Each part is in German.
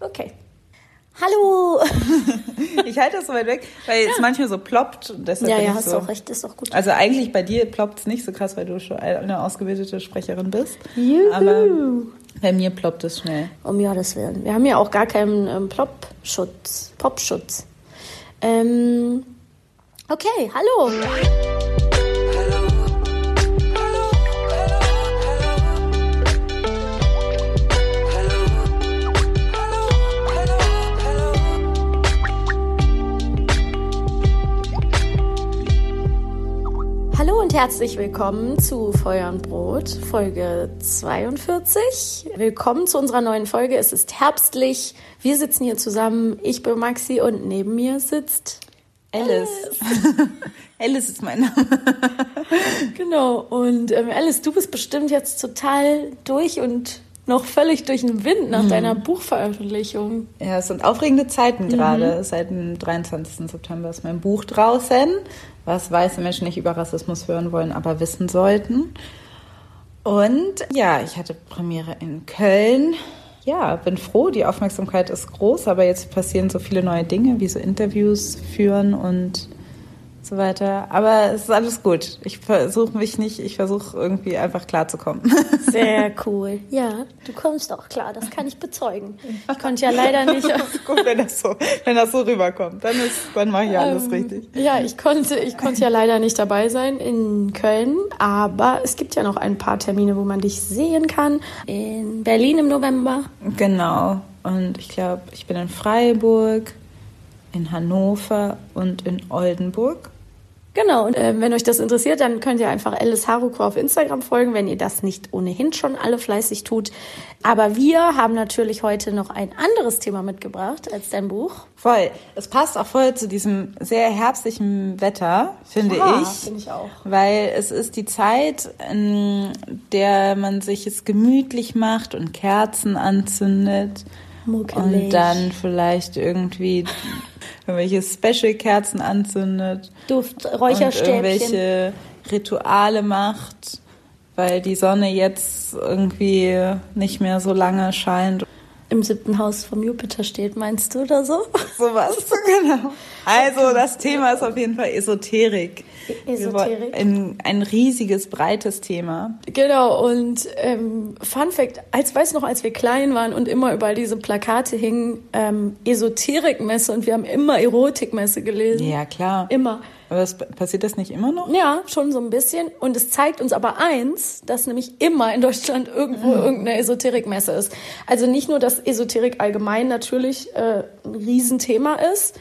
Okay. Hallo! ich halte das so weit weg, weil es manchmal so ploppt. Und deshalb Ja, ja, hast so. auch recht, ist doch gut. Also eigentlich bei dir ploppt es nicht so krass, weil du schon eine ausgebildete Sprecherin bist. Juhu. Aber bei mir ploppt es schnell. Um Gottes Willen. Wir haben ja auch gar keinen ähm, Plop-Schutz, Popschutz. Ähm, okay, hallo. Und herzlich willkommen zu Feuer und Brot, Folge 42. Willkommen zu unserer neuen Folge. Es ist herbstlich. Wir sitzen hier zusammen. Ich bin Maxi und neben mir sitzt Alice. Alice ist mein Name. Genau. Und ähm, Alice, du bist bestimmt jetzt total durch und noch völlig durch den Wind nach deiner Buchveröffentlichung. Ja, es sind aufregende Zeiten gerade. Seit dem 23. September ist mein Buch draußen, was weiße Menschen nicht über Rassismus hören wollen, aber wissen sollten. Und ja, ich hatte Premiere in Köln. Ja, bin froh, die Aufmerksamkeit ist groß, aber jetzt passieren so viele neue Dinge, wie so Interviews führen und so weiter. Aber es ist alles gut. Ich versuche mich nicht, ich versuche irgendwie einfach klarzukommen. Sehr cool. Ja, du kommst auch klar, das kann ich bezeugen. Ich konnte ja leider nicht. Das ist gut, wenn das so, wenn das so rüberkommt. Dann ist, dann mache ich alles Ähm, richtig. Ja, ich konnte, ich konnte ja leider nicht dabei sein in Köln, aber es gibt ja noch ein paar Termine, wo man dich sehen kann. In Berlin im November. Genau. Und ich glaube, ich bin in Freiburg, in Hannover und in Oldenburg. Genau, und äh, wenn euch das interessiert, dann könnt ihr einfach Alice Haruko auf Instagram folgen, wenn ihr das nicht ohnehin schon alle fleißig tut. Aber wir haben natürlich heute noch ein anderes Thema mitgebracht als dein Buch. Voll. Es passt auch voll zu diesem sehr herbstlichen Wetter, finde Ja, ich. finde ich auch. Weil es ist die Zeit, in der man sich es gemütlich macht und Kerzen anzündet. Muckelig. Und dann vielleicht irgendwie irgendwelche Special-Kerzen anzündet. Duft, und Räucherstäbchen. irgendwelche Rituale macht, weil die Sonne jetzt irgendwie nicht mehr so lange scheint. Im siebten Haus vom Jupiter steht, meinst du oder so? Sowas, genau. Also das Thema ist auf jeden Fall Esoterik. Wollen- Esoterik. Ein, ein riesiges, breites Thema. Genau, und ähm, Fun Fact, als weiß noch, als wir klein waren und immer überall diese Plakate hingen, ähm, Esoterikmesse und wir haben immer Erotikmesse gelesen. Ja, klar. Immer. Aber es, passiert das nicht immer noch? Ja, schon so ein bisschen. Und es zeigt uns aber eins, dass nämlich immer in Deutschland irgendwo irgendeine Esoterikmesse ist. Also nicht nur, dass Esoterik allgemein natürlich äh, ein Riesenthema ist,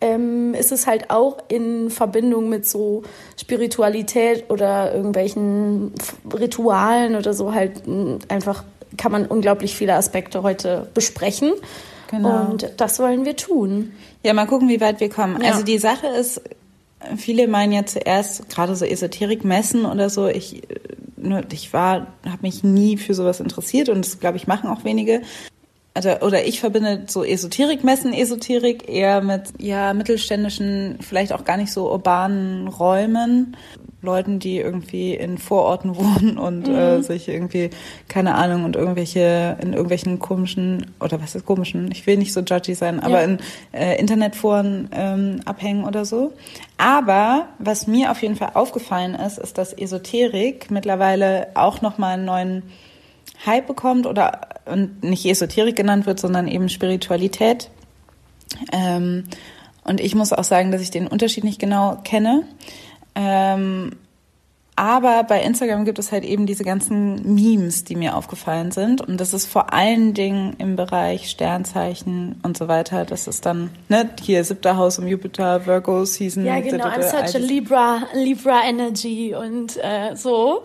ähm, ist es halt auch in Verbindung mit so Spiritualität oder irgendwelchen Ritualen oder so halt mh, einfach kann man unglaublich viele Aspekte heute besprechen. Genau. Und das wollen wir tun. Ja, mal gucken, wie weit wir kommen. Ja. Also die Sache ist, viele meinen ja zuerst, gerade so Esoterikmessen oder so, ich, äh, ich war, habe mich nie für sowas interessiert und das, glaube ich, machen auch wenige. Also, oder ich verbinde so Esoterikmessen, Esoterik eher mit ja mittelständischen, vielleicht auch gar nicht so urbanen Räumen, Leuten, die irgendwie in Vororten wohnen und mhm. äh, sich irgendwie, keine Ahnung, und irgendwelche, in irgendwelchen komischen, oder was ist komischen, ich will nicht so judgy sein, aber ja. in äh, Internetforen ähm, abhängen oder so. Aber was mir auf jeden Fall aufgefallen ist, ist, dass Esoterik mittlerweile auch nochmal einen neuen Hype bekommt oder und nicht Esoterik genannt wird, sondern eben Spiritualität. Ähm, und ich muss auch sagen, dass ich den Unterschied nicht genau kenne. Ähm, aber bei Instagram gibt es halt eben diese ganzen Memes, die mir aufgefallen sind. Und das ist vor allen Dingen im Bereich Sternzeichen und so weiter. Das ist dann, ne, hier siebter Haus um Jupiter, Virgo Season. Ja, genau. I'm such a Libra, Libra Energy und äh, so.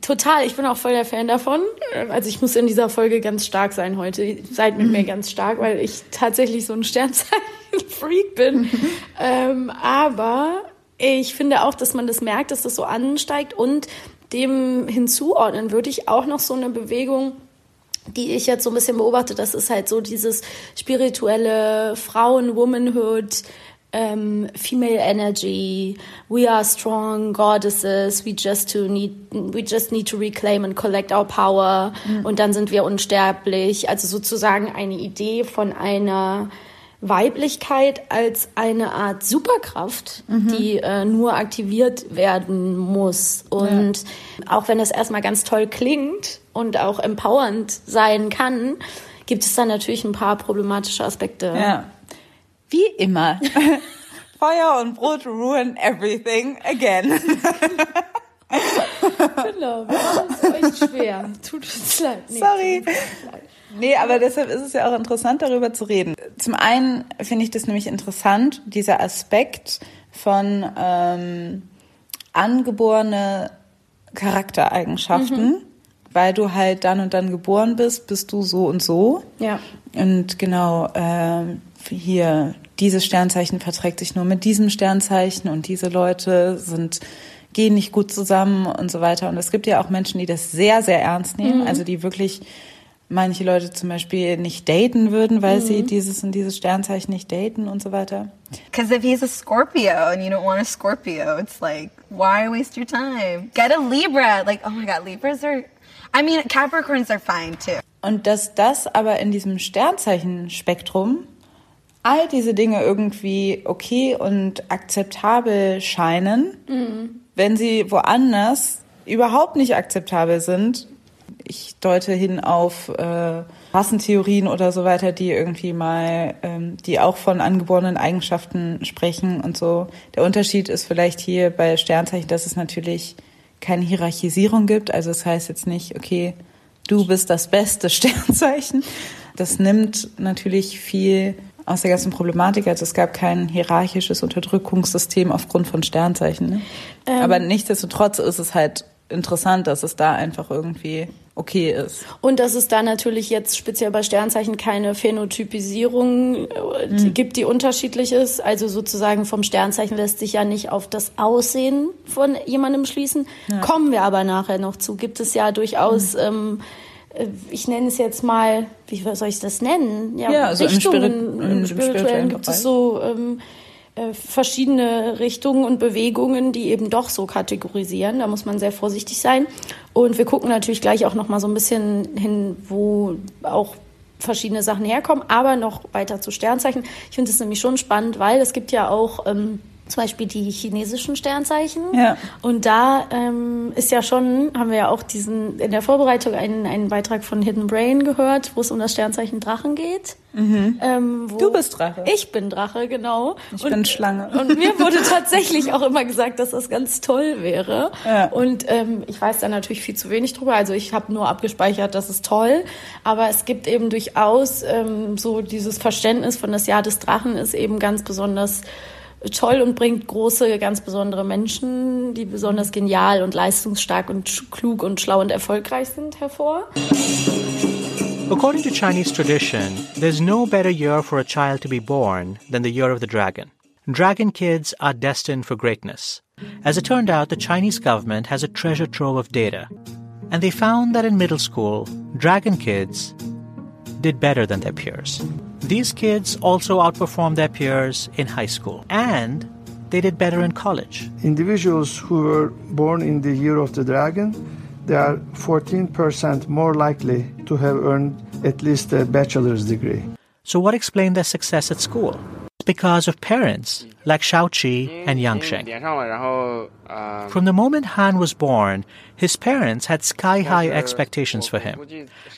Total, ich bin auch voll der Fan davon. Also ich muss in dieser Folge ganz stark sein heute. Seid mit mhm. mir ganz stark, weil ich tatsächlich so ein Sternzeichen-Freak bin. ähm, aber ich finde auch, dass man das merkt, dass das so ansteigt und dem hinzuordnen würde ich auch noch so eine Bewegung, die ich jetzt so ein bisschen beobachte, das ist halt so dieses spirituelle Frauen, Womanhood, ähm, Female Energy, we are strong goddesses, we just to need, we just need to reclaim and collect our power mhm. und dann sind wir unsterblich. Also sozusagen eine Idee von einer Weiblichkeit als eine Art Superkraft, mhm. die äh, nur aktiviert werden muss. Und ja. auch wenn es erstmal ganz toll klingt und auch empowernd sein kann, gibt es dann natürlich ein paar problematische Aspekte. Ja. Wie immer. Feuer und Brot ruin everything again. genau, wir machen es euch schwer. Tut uns leid. Nee, Sorry. Leid. Nee, aber deshalb ist es ja auch interessant, darüber zu reden. Zum einen finde ich das nämlich interessant, dieser Aspekt von ähm, angeborene Charaktereigenschaften, mhm. weil du halt dann und dann geboren bist, bist du so und so. Ja. Und genau, äh, hier, dieses Sternzeichen verträgt sich nur mit diesem Sternzeichen und diese Leute sind gehen nicht gut zusammen und so weiter. Und es gibt ja auch Menschen, die das sehr, sehr ernst nehmen, mhm. also die wirklich manche Leute zum Beispiel nicht daten würden, weil mhm. sie dieses und dieses Sternzeichen nicht daten und so weiter. Because if he's a Scorpio and you don't want a Scorpio, it's like, why waste your time? Get a Libra. Like, oh my God, Libras are, I mean, Capricorns are fine too. Und dass das aber in diesem Sternzeichenspektrum all diese Dinge irgendwie okay und akzeptabel scheinen, mhm. wenn sie woanders überhaupt nicht akzeptabel sind, ich deute hin auf äh, Rassentheorien oder so weiter, die irgendwie mal, ähm, die auch von angeborenen Eigenschaften sprechen und so. Der Unterschied ist vielleicht hier bei Sternzeichen, dass es natürlich keine Hierarchisierung gibt. Also es das heißt jetzt nicht, okay, du bist das beste Sternzeichen. Das nimmt natürlich viel aus der ganzen Problematik. Also es gab kein hierarchisches Unterdrückungssystem aufgrund von Sternzeichen. Ne? Ähm, Aber nichtsdestotrotz ist es halt interessant, dass es da einfach irgendwie okay ist. Und dass es da natürlich jetzt speziell bei Sternzeichen keine Phänotypisierung mhm. gibt, die unterschiedlich ist. Also sozusagen vom Sternzeichen lässt sich ja nicht auf das Aussehen von jemandem schließen. Ja. Kommen wir aber nachher noch zu. Gibt es ja durchaus, mhm. ähm, äh, ich nenne es jetzt mal, wie soll ich das nennen? Ja, ja also Richtungen. Im, Spirit, im, im Spirituellen gibt es so ähm, äh, verschiedene Richtungen und Bewegungen, die eben doch so kategorisieren. Da muss man sehr vorsichtig sein. Und wir gucken natürlich gleich auch noch mal so ein bisschen hin, wo auch verschiedene Sachen herkommen, aber noch weiter zu Sternzeichen. Ich finde es nämlich schon spannend, weil es gibt ja auch ähm, zum Beispiel die chinesischen Sternzeichen. Ja. Und da ähm, ist ja schon, haben wir ja auch diesen in der Vorbereitung einen, einen Beitrag von Hidden Brain gehört, wo es um das Sternzeichen Drachen geht. Mhm. Ähm, du bist Drache. Ich bin Drache, genau. Ich und, bin Schlange. Und mir wurde tatsächlich auch immer gesagt, dass das ganz toll wäre. Ja. Und ähm, ich weiß da natürlich viel zu wenig drüber. Also ich habe nur abgespeichert, das ist toll. Aber es gibt eben durchaus ähm, so dieses Verständnis von das Jahr des Drachen ist eben ganz besonders toll und bringt große, ganz besondere Menschen, die besonders genial und leistungsstark und klug und schlau und erfolgreich sind, hervor. According to Chinese tradition, there's no better year for a child to be born than the year of the dragon. Dragon kids are destined for greatness. As it turned out, the Chinese government has a treasure trove of data. And they found that in middle school, dragon kids did better than their peers. These kids also outperformed their peers in high school, and they did better in college. Individuals who were born in the year of the dragon, they are 14% more likely to have earned at least a bachelor's degree. So, what explained their success at school? Because of parents like Xiaoqi and Yang Sheng. From the moment Han was born, his parents had sky high expectations for him.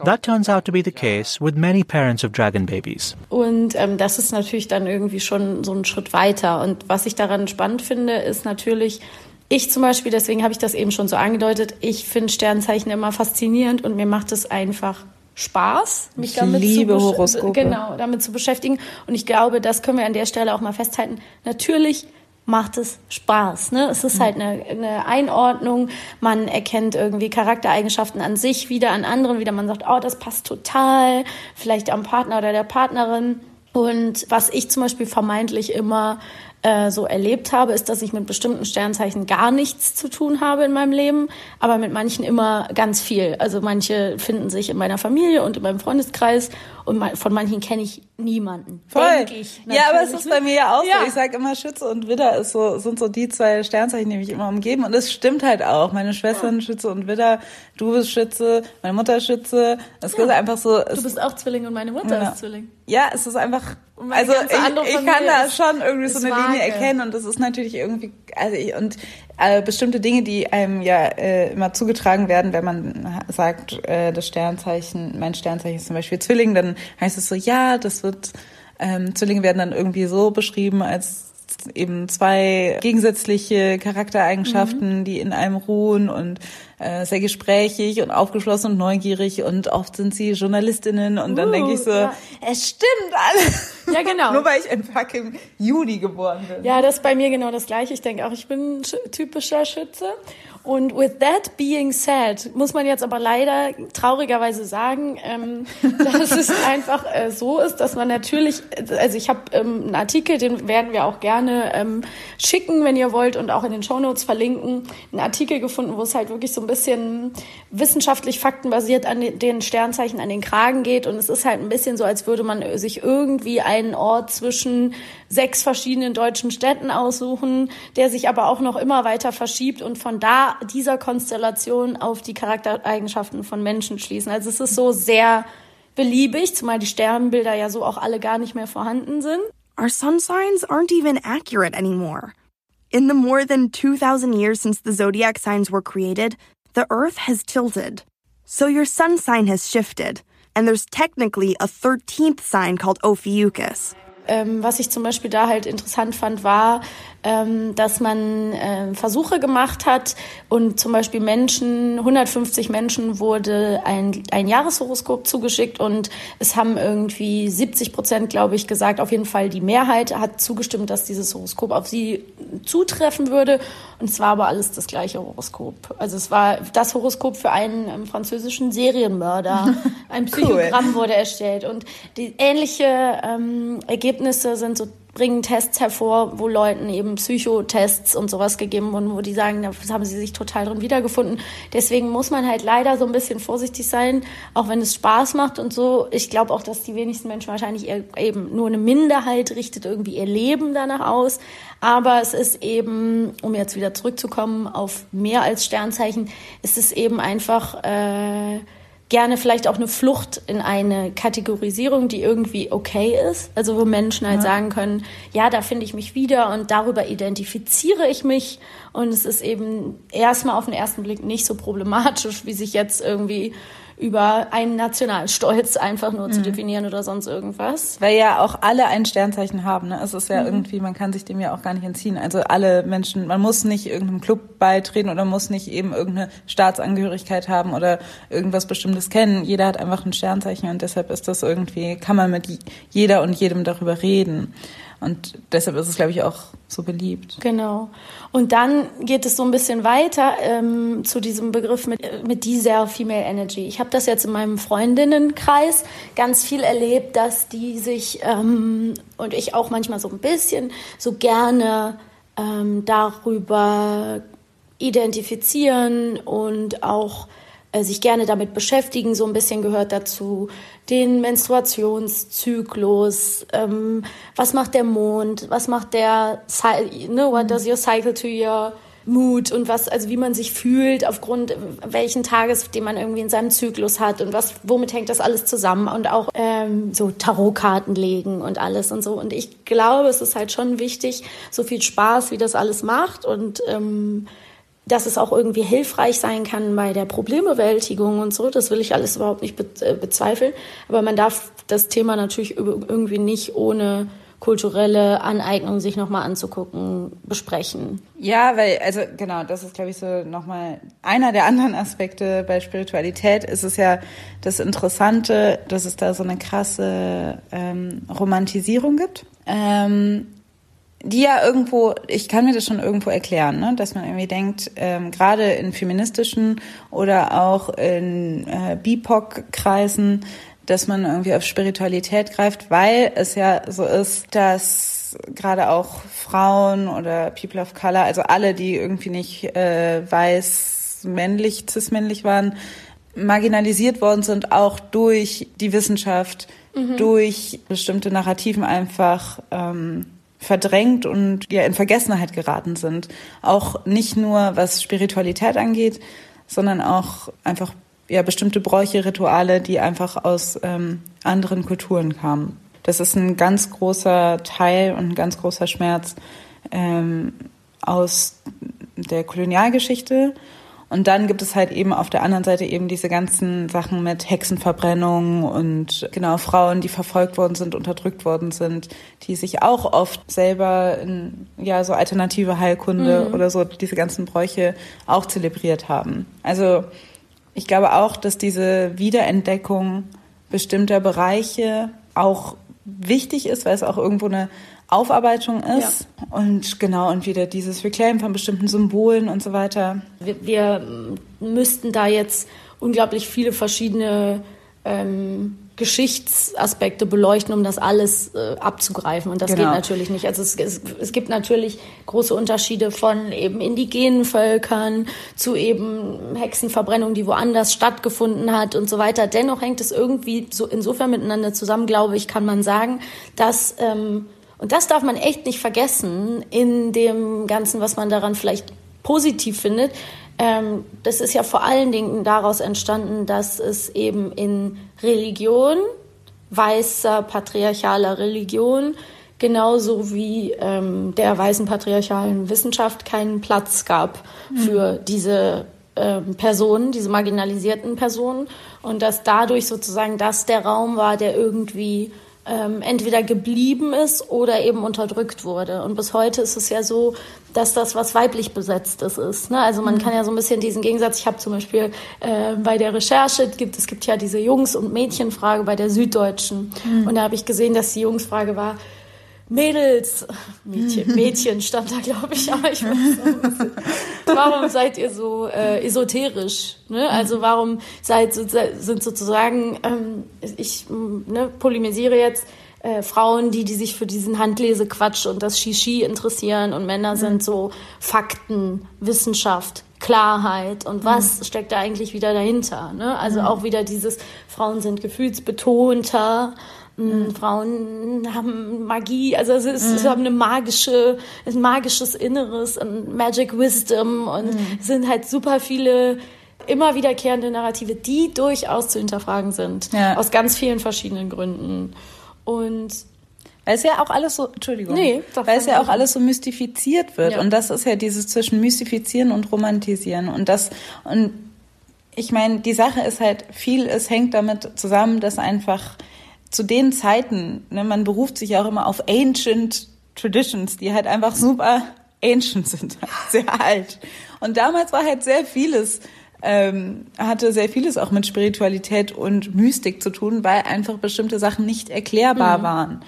That turns out to be the case with many parents of dragon babies. Und ähm, das ist natürlich dann irgendwie schon so ein Schritt weiter. Und was ich daran spannend finde, ist natürlich, ich zum Beispiel, deswegen habe ich das eben schon so angedeutet, ich finde Sternzeichen immer faszinierend und mir macht es einfach Spaß, mich ich damit, liebe zu, Horoskope. genau, damit zu beschäftigen. Und ich glaube, das können wir an der Stelle auch mal festhalten. Natürlich macht es Spaß. Ne? Es ist halt eine, eine Einordnung. Man erkennt irgendwie Charaktereigenschaften an sich wieder, an anderen wieder. Man sagt, oh, das passt total. Vielleicht am Partner oder der Partnerin. Und was ich zum Beispiel vermeintlich immer äh, so erlebt habe, ist, dass ich mit bestimmten Sternzeichen gar nichts zu tun habe in meinem Leben, aber mit manchen immer ganz viel. Also manche finden sich in meiner Familie und in meinem Freundeskreis und von manchen kenne ich niemanden. Voll. Ich, ja, aber es ist bei mir ja auch Ja. so. Ich sage immer, Schütze und Widder ist so, sind so die zwei Sternzeichen, die mich immer umgeben. Und es stimmt halt auch. Meine Schwestern Schütze und Widder, du bist Schütze, meine Mutter Schütze. Es ist einfach so. Es, Du bist auch Zwilling und meine Mutter Ja. ist Zwilling. ja, es ist einfach. Also ich, ich kann da schon irgendwie so eine Linie vage. erkennen und das ist natürlich irgendwie also ich, und äh, bestimmte Dinge, die einem ja äh, immer zugetragen werden, wenn man sagt, äh, das Sternzeichen, mein Sternzeichen ist zum Beispiel Zwilling, dann heißt es so, ja, das wird ähm, Zwillinge werden dann irgendwie so beschrieben als eben zwei gegensätzliche Charaktereigenschaften, die in einem ruhen und äh, sehr gesprächig und aufgeschlossen und neugierig und oft sind sie Journalistinnen und dann Uh, denke ich so, ja. es stimmt alles. Ja, genau. Nur weil ich in fucking Juli geboren bin. Ja, das ist bei mir genau das Gleiche. Ich denke auch, ich bin typischer Schütze. Und with that being said, muss man jetzt aber leider traurigerweise sagen, ähm, dass es einfach äh, so ist, dass man natürlich, also ich habe ähm, einen Artikel, den werden wir auch gerne ähm, schicken, wenn ihr wollt, und auch in den Shownotes verlinken, einen Artikel gefunden, wo es halt wirklich so ein bisschen wissenschaftlich faktenbasiert an den- den Sternzeichen an den Kragen geht. Und es ist halt ein bisschen so, als würde man sich irgendwie einen Ort zwischen sechs verschiedenen deutschen Städten aussuchen, der sich aber auch noch immer weiter verschiebt und von da dieser Konstellation auf die Charaktereigenschaften von Menschen schließen. Also es ist so sehr beliebig, zumal die Sternbilder ja so auch alle gar nicht mehr vorhanden sind. Our sun signs aren't even accurate anymore. In the more than 2,000 years since the zodiac signs were created, the Earth has tilted. So your sun sign has shifted, and there's technically a 13th sign called Ophiuchus. Ähm, was ich zum Beispiel da halt interessant fand, war, ähm, dass man ähm, Versuche gemacht hat und zum Beispiel Menschen, 150 Menschen wurde ein, ein Jahreshoroskop zugeschickt und es haben irgendwie 70 Prozent, glaube ich, gesagt, auf jeden Fall die Mehrheit hat zugestimmt, dass dieses Horoskop auf sie zutreffen würde. Und es war aber alles das gleiche Horoskop. Also es war das Horoskop für einen ähm, französischen Serienmörder. Ein Psychogramm wurde erstellt und die ähnliche ähm, Ergebnisse sind so bringen Tests hervor, wo Leuten eben Psychotests und sowas gegeben wurden, wo die sagen, da haben sie sich total drin wiedergefunden. Deswegen muss man halt leider so ein bisschen vorsichtig sein, auch wenn es Spaß macht und so. Ich glaube auch, dass die wenigsten Menschen wahrscheinlich eben nur eine Minderheit richtet irgendwie ihr Leben danach aus. Aber es ist eben, um jetzt wieder zurückzukommen auf mehr als Sternzeichen, ist es eben einfach äh, gerne vielleicht auch eine Flucht in eine Kategorisierung, die irgendwie okay ist. Also wo Menschen halt sagen können, ja, da finde ich mich wieder und darüber identifiziere ich mich. Und es ist eben erstmal auf den ersten Blick nicht so problematisch, wie sich jetzt irgendwie über einen Nationalstolz einfach nur zu definieren oder sonst irgendwas. Weil ja auch alle ein Sternzeichen haben. Ne? Es ist Mhm. ja irgendwie, man kann sich dem ja auch gar nicht entziehen. Also alle Menschen, man muss nicht irgendeinem Club beitreten oder muss nicht eben irgendeine Staatsangehörigkeit haben oder irgendwas Bestimmtes kennen. Jeder hat einfach ein Sternzeichen und deshalb ist das irgendwie, kann man mit jeder und jedem darüber reden. Und deshalb ist es, glaube ich, auch so beliebt. Genau. Und dann geht es so ein bisschen weiter ähm, zu diesem Begriff mit, mit dieser Female Energy. Ich habe das jetzt in meinem Freundinnenkreis ganz viel erlebt, dass die sich ähm, und ich auch manchmal so ein bisschen so gerne ähm, darüber identifizieren und auch sich gerne damit beschäftigen. So ein bisschen gehört dazu den Menstruationszyklus, ähm, was macht der Mond, was macht der, ne, what does your cycle to your Mut und was, also wie man sich fühlt aufgrund welchen Tages, den man irgendwie in seinem Zyklus hat und was, womit hängt das alles zusammen und auch ähm, so Tarotkarten legen und alles und so. Und ich glaube, es ist halt schon wichtig, so viel Spaß, wie das alles macht und ähm, dass es auch irgendwie hilfreich sein kann bei der Problembewältigung und so. Das will ich alles überhaupt nicht äh, bezweifeln. Aber man darf das Thema natürlich irgendwie nicht ohne kulturelle Aneignung sich nochmal anzugucken, besprechen. Ja, weil, also genau, das ist, glaube ich, so nochmal einer der anderen Aspekte bei Spiritualität ist es ja das Interessante, dass es da so eine krasse ähm, Romantisierung gibt. Ähm, die ja irgendwo, ich kann mir das schon irgendwo erklären, ne? dass man irgendwie denkt, ähm, gerade in feministischen oder auch in äh, BIPOC-Kreisen, dass man irgendwie auf Spiritualität greift, weil es ja so ist, dass gerade auch Frauen oder People of Color, also alle, die irgendwie nicht äh, weiß, männlich, cis-männlich waren, marginalisiert worden sind, auch durch die Wissenschaft, mhm. durch bestimmte Narrativen einfach ähm, verdrängt und ja in Vergessenheit geraten sind. Auch nicht nur was Spiritualität angeht, sondern auch einfach ja bestimmte Bräuche, Rituale, die einfach aus ähm, anderen Kulturen kamen. Das ist ein ganz großer Teil und ein ganz großer Schmerz ähm, aus der Kolonialgeschichte und dann gibt es halt eben auf der anderen Seite eben diese ganzen Sachen mit Hexenverbrennung und genau Frauen, die verfolgt worden sind, unterdrückt worden sind, die sich auch oft selber in ja so alternative Heilkunde mhm. oder so diese ganzen Bräuche auch zelebriert haben. Also ich glaube auch, dass diese Wiederentdeckung bestimmter Bereiche auch wichtig ist, weil es auch irgendwo eine Aufarbeitung ist. Ja. Und genau, und wieder dieses Reclaim von bestimmten Symbolen und so weiter. Wir, wir müssten da jetzt unglaublich viele verschiedene ähm, Geschichtsaspekte beleuchten, um das alles äh, abzugreifen. Und das genau. geht natürlich nicht. Also es, es, es, gibt natürlich große Unterschiede von eben indigenen Völkern zu eben Hexenverbrennung, die woanders stattgefunden hat und so weiter. Dennoch hängt es irgendwie so insofern miteinander zusammen, glaube ich, kann man sagen, dass ähm, und das darf man echt nicht vergessen in dem Ganzen, was man daran vielleicht positiv findet. Ähm, das ist ja vor allen Dingen daraus entstanden, dass es eben in Religion, weißer patriarchaler Religion, genauso wie ähm, der weißen patriarchalen Wissenschaft keinen Platz gab mhm. für diese ähm, Personen, diese marginalisierten Personen und dass dadurch sozusagen das der Raum war, der irgendwie ähm, entweder geblieben ist oder eben unterdrückt wurde. Und bis heute ist es ja so, dass das was weiblich besetztes ist. Ne? Also man mhm. kann ja so ein bisschen diesen Gegensatz, ich habe zum Beispiel äh, bei der Recherche, gibt, es gibt ja diese Jungs- und Mädchenfrage bei der Süddeutschen. Mhm. Und da habe ich gesehen, dass die Jungsfrage war, Mädels, Mädchen, Mädchen stand da, glaube ich, aber ich weiß nicht. Warum seid ihr so äh, esoterisch? Ne? Also warum seid sind sozusagen, ähm, ich ne, polemisiere jetzt, äh, Frauen, die, die sich für diesen Handlesequatsch und das Shishi interessieren und Männer mhm. sind so Fakten, Wissenschaft, Klarheit und was mhm. steckt da eigentlich wieder dahinter? Ne? Also mhm. auch wieder dieses Frauen sind gefühlsbetonter Mhm. Frauen haben Magie, also es ist, mhm. haben eine magische, ein magisches Inneres und Magic Wisdom und mhm. sind halt super viele immer wiederkehrende Narrative, die durchaus zu hinterfragen sind. Ja. Aus ganz vielen verschiedenen Gründen. Und weil es ja auch alles so, Entschuldigung, nee, weil es ja auch alles so mystifiziert wird. Ja. Und das ist ja dieses zwischen mystifizieren und romantisieren. Und das, und ich meine, die Sache ist halt, viel, es hängt damit zusammen, dass einfach zu den Zeiten, ne, man beruft sich auch immer auf ancient traditions, die halt einfach super ancient sind, sehr alt. Und damals war halt sehr vieles, ähm, hatte sehr vieles auch mit Spiritualität und Mystik zu tun, weil einfach bestimmte Sachen nicht erklärbar mhm. waren.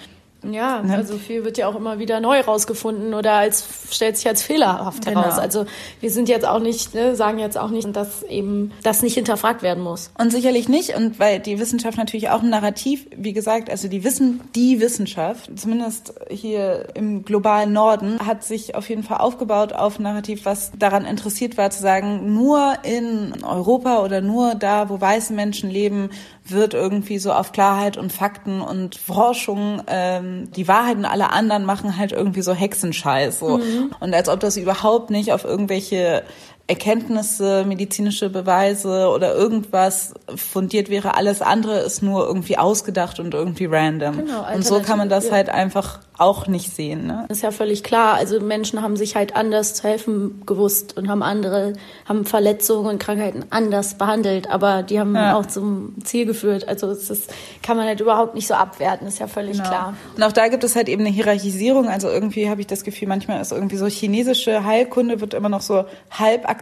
Ja, ne? also viel wird ja auch immer wieder neu rausgefunden oder als stellt sich als fehlerhaft genau. heraus. Also wir sind jetzt auch nicht, ne, sagen jetzt auch nicht, dass eben das nicht hinterfragt werden muss. Und sicherlich nicht. Und weil die Wissenschaft natürlich auch ein Narrativ, wie gesagt, also die Wissen, die Wissenschaft, zumindest hier im globalen Norden, hat sich auf jeden Fall aufgebaut auf ein Narrativ, was daran interessiert war, zu sagen, nur in Europa oder nur da, wo weiße Menschen leben, wird irgendwie so auf Klarheit und Fakten und Forschung ähm, die Wahrheit und alle anderen machen halt irgendwie so Hexenscheiß. So. Mhm. Und als ob das überhaupt nicht auf irgendwelche Erkenntnisse, medizinische Beweise oder irgendwas fundiert wäre. Alles andere ist nur irgendwie ausgedacht und irgendwie random. Genau, und so kann man das ja. halt einfach auch nicht sehen. Ne? Das ist ja völlig klar. Also Menschen haben sich halt anders zu helfen gewusst und haben andere, haben Verletzungen und Krankheiten anders behandelt, aber die haben ja. auch zum Ziel geführt. Also das ist, kann man halt überhaupt nicht so abwerten, ist ja völlig genau. klar. Und auch da gibt es halt eben eine Hierarchisierung. Also irgendwie habe ich das Gefühl, manchmal ist irgendwie so chinesische Heilkunde wird immer noch so halb akzeptiert,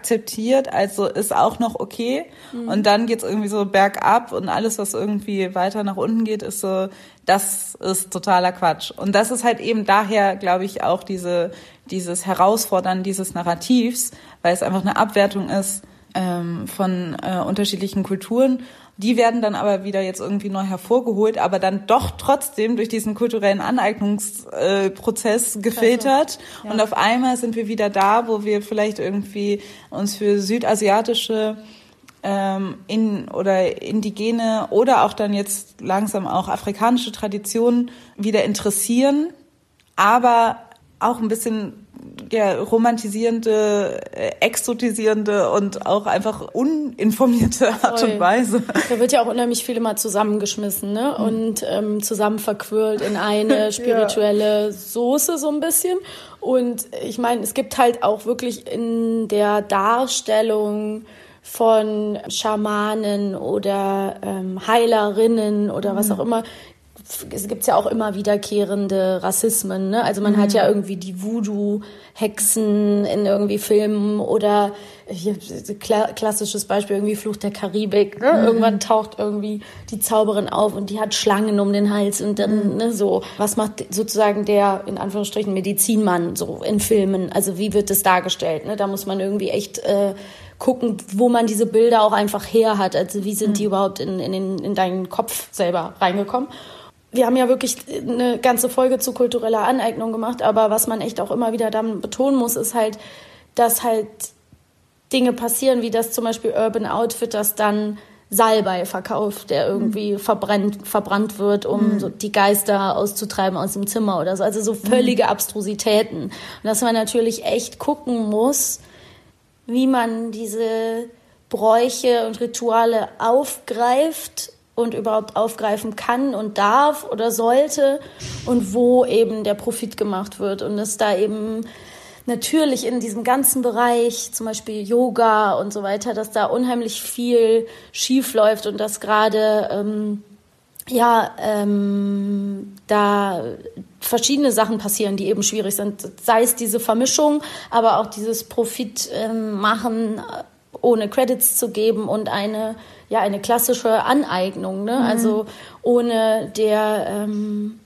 also ist auch noch okay. Mhm. Und dann geht's irgendwie so bergab und alles, was irgendwie weiter nach unten geht, ist so das ist totaler Quatsch. Und das ist halt eben daher, glaube ich, auch diese, dieses Herausfordern dieses Narrativs, weil es einfach eine Abwertung ist ähm, von äh, unterschiedlichen Kulturen. Die werden dann aber wieder jetzt irgendwie neu hervorgeholt, aber dann doch trotzdem durch diesen kulturellen Aneignungsprozess äh, gefiltert. Ja. Und auf einmal sind wir wieder da, wo wir vielleicht irgendwie uns für südasiatische ähm, in oder indigene oder auch dann jetzt langsam auch afrikanische Traditionen wieder interessieren, aber auch ein bisschen ja, romantisierende, äh, exotisierende und auch einfach uninformierte Art Voll. und Weise. Da wird ja auch unheimlich viel immer zusammengeschmissen ne? Mhm. und ähm, zusammen verquirlt in eine spirituelle ja. Soße so ein bisschen. Und ich meine, es gibt halt auch wirklich in der Darstellung von Schamanen oder ähm, Heilerinnen oder was mhm. auch immer. Es gibt ja auch immer wiederkehrende Rassismen. Ne? Also man mhm. hat ja irgendwie die Voodoo-Hexen in irgendwie Filmen oder hier kla klassisches Beispiel irgendwie Fluch der Karibik. Ne? Mhm. Irgendwann taucht irgendwie die Zauberin auf und die hat Schlangen um den Hals und dann mhm. ne, so. Was macht sozusagen der in Anführungsstrichen Medizinmann so in Filmen? Also wie wird das dargestellt? Ne? Da muss man irgendwie echt äh, gucken, wo man diese Bilder auch einfach her hat. Also wie sind die mhm. überhaupt in, in, in deinen Kopf selber reingekommen? Wir haben ja wirklich eine ganze Folge zu kultureller Aneignung gemacht, aber was man echt auch immer wieder dann betonen muss, ist halt, dass halt Dinge passieren, wie das zum Beispiel Urban Outfitters dann Salbei verkauft, der irgendwie mhm. verbrennt, verbrannt wird, um mhm. so die Geister auszutreiben aus dem Zimmer oder so. Also so völlige mhm. Abstrusitäten. Und dass man natürlich echt gucken muss, wie man diese Bräuche und Rituale aufgreift und überhaupt aufgreifen kann und darf oder sollte und wo eben der Profit gemacht wird und es da eben natürlich in diesem ganzen Bereich, zum Beispiel Yoga und so weiter, dass da unheimlich viel schief läuft und dass gerade ähm, ja ähm, da verschiedene Sachen passieren, die eben schwierig sind. Sei es diese Vermischung, aber auch dieses Profit ähm, machen, ohne Credits zu geben und eine ja eine klassische Aneignung, ne? Mhm. also ohne der ähm,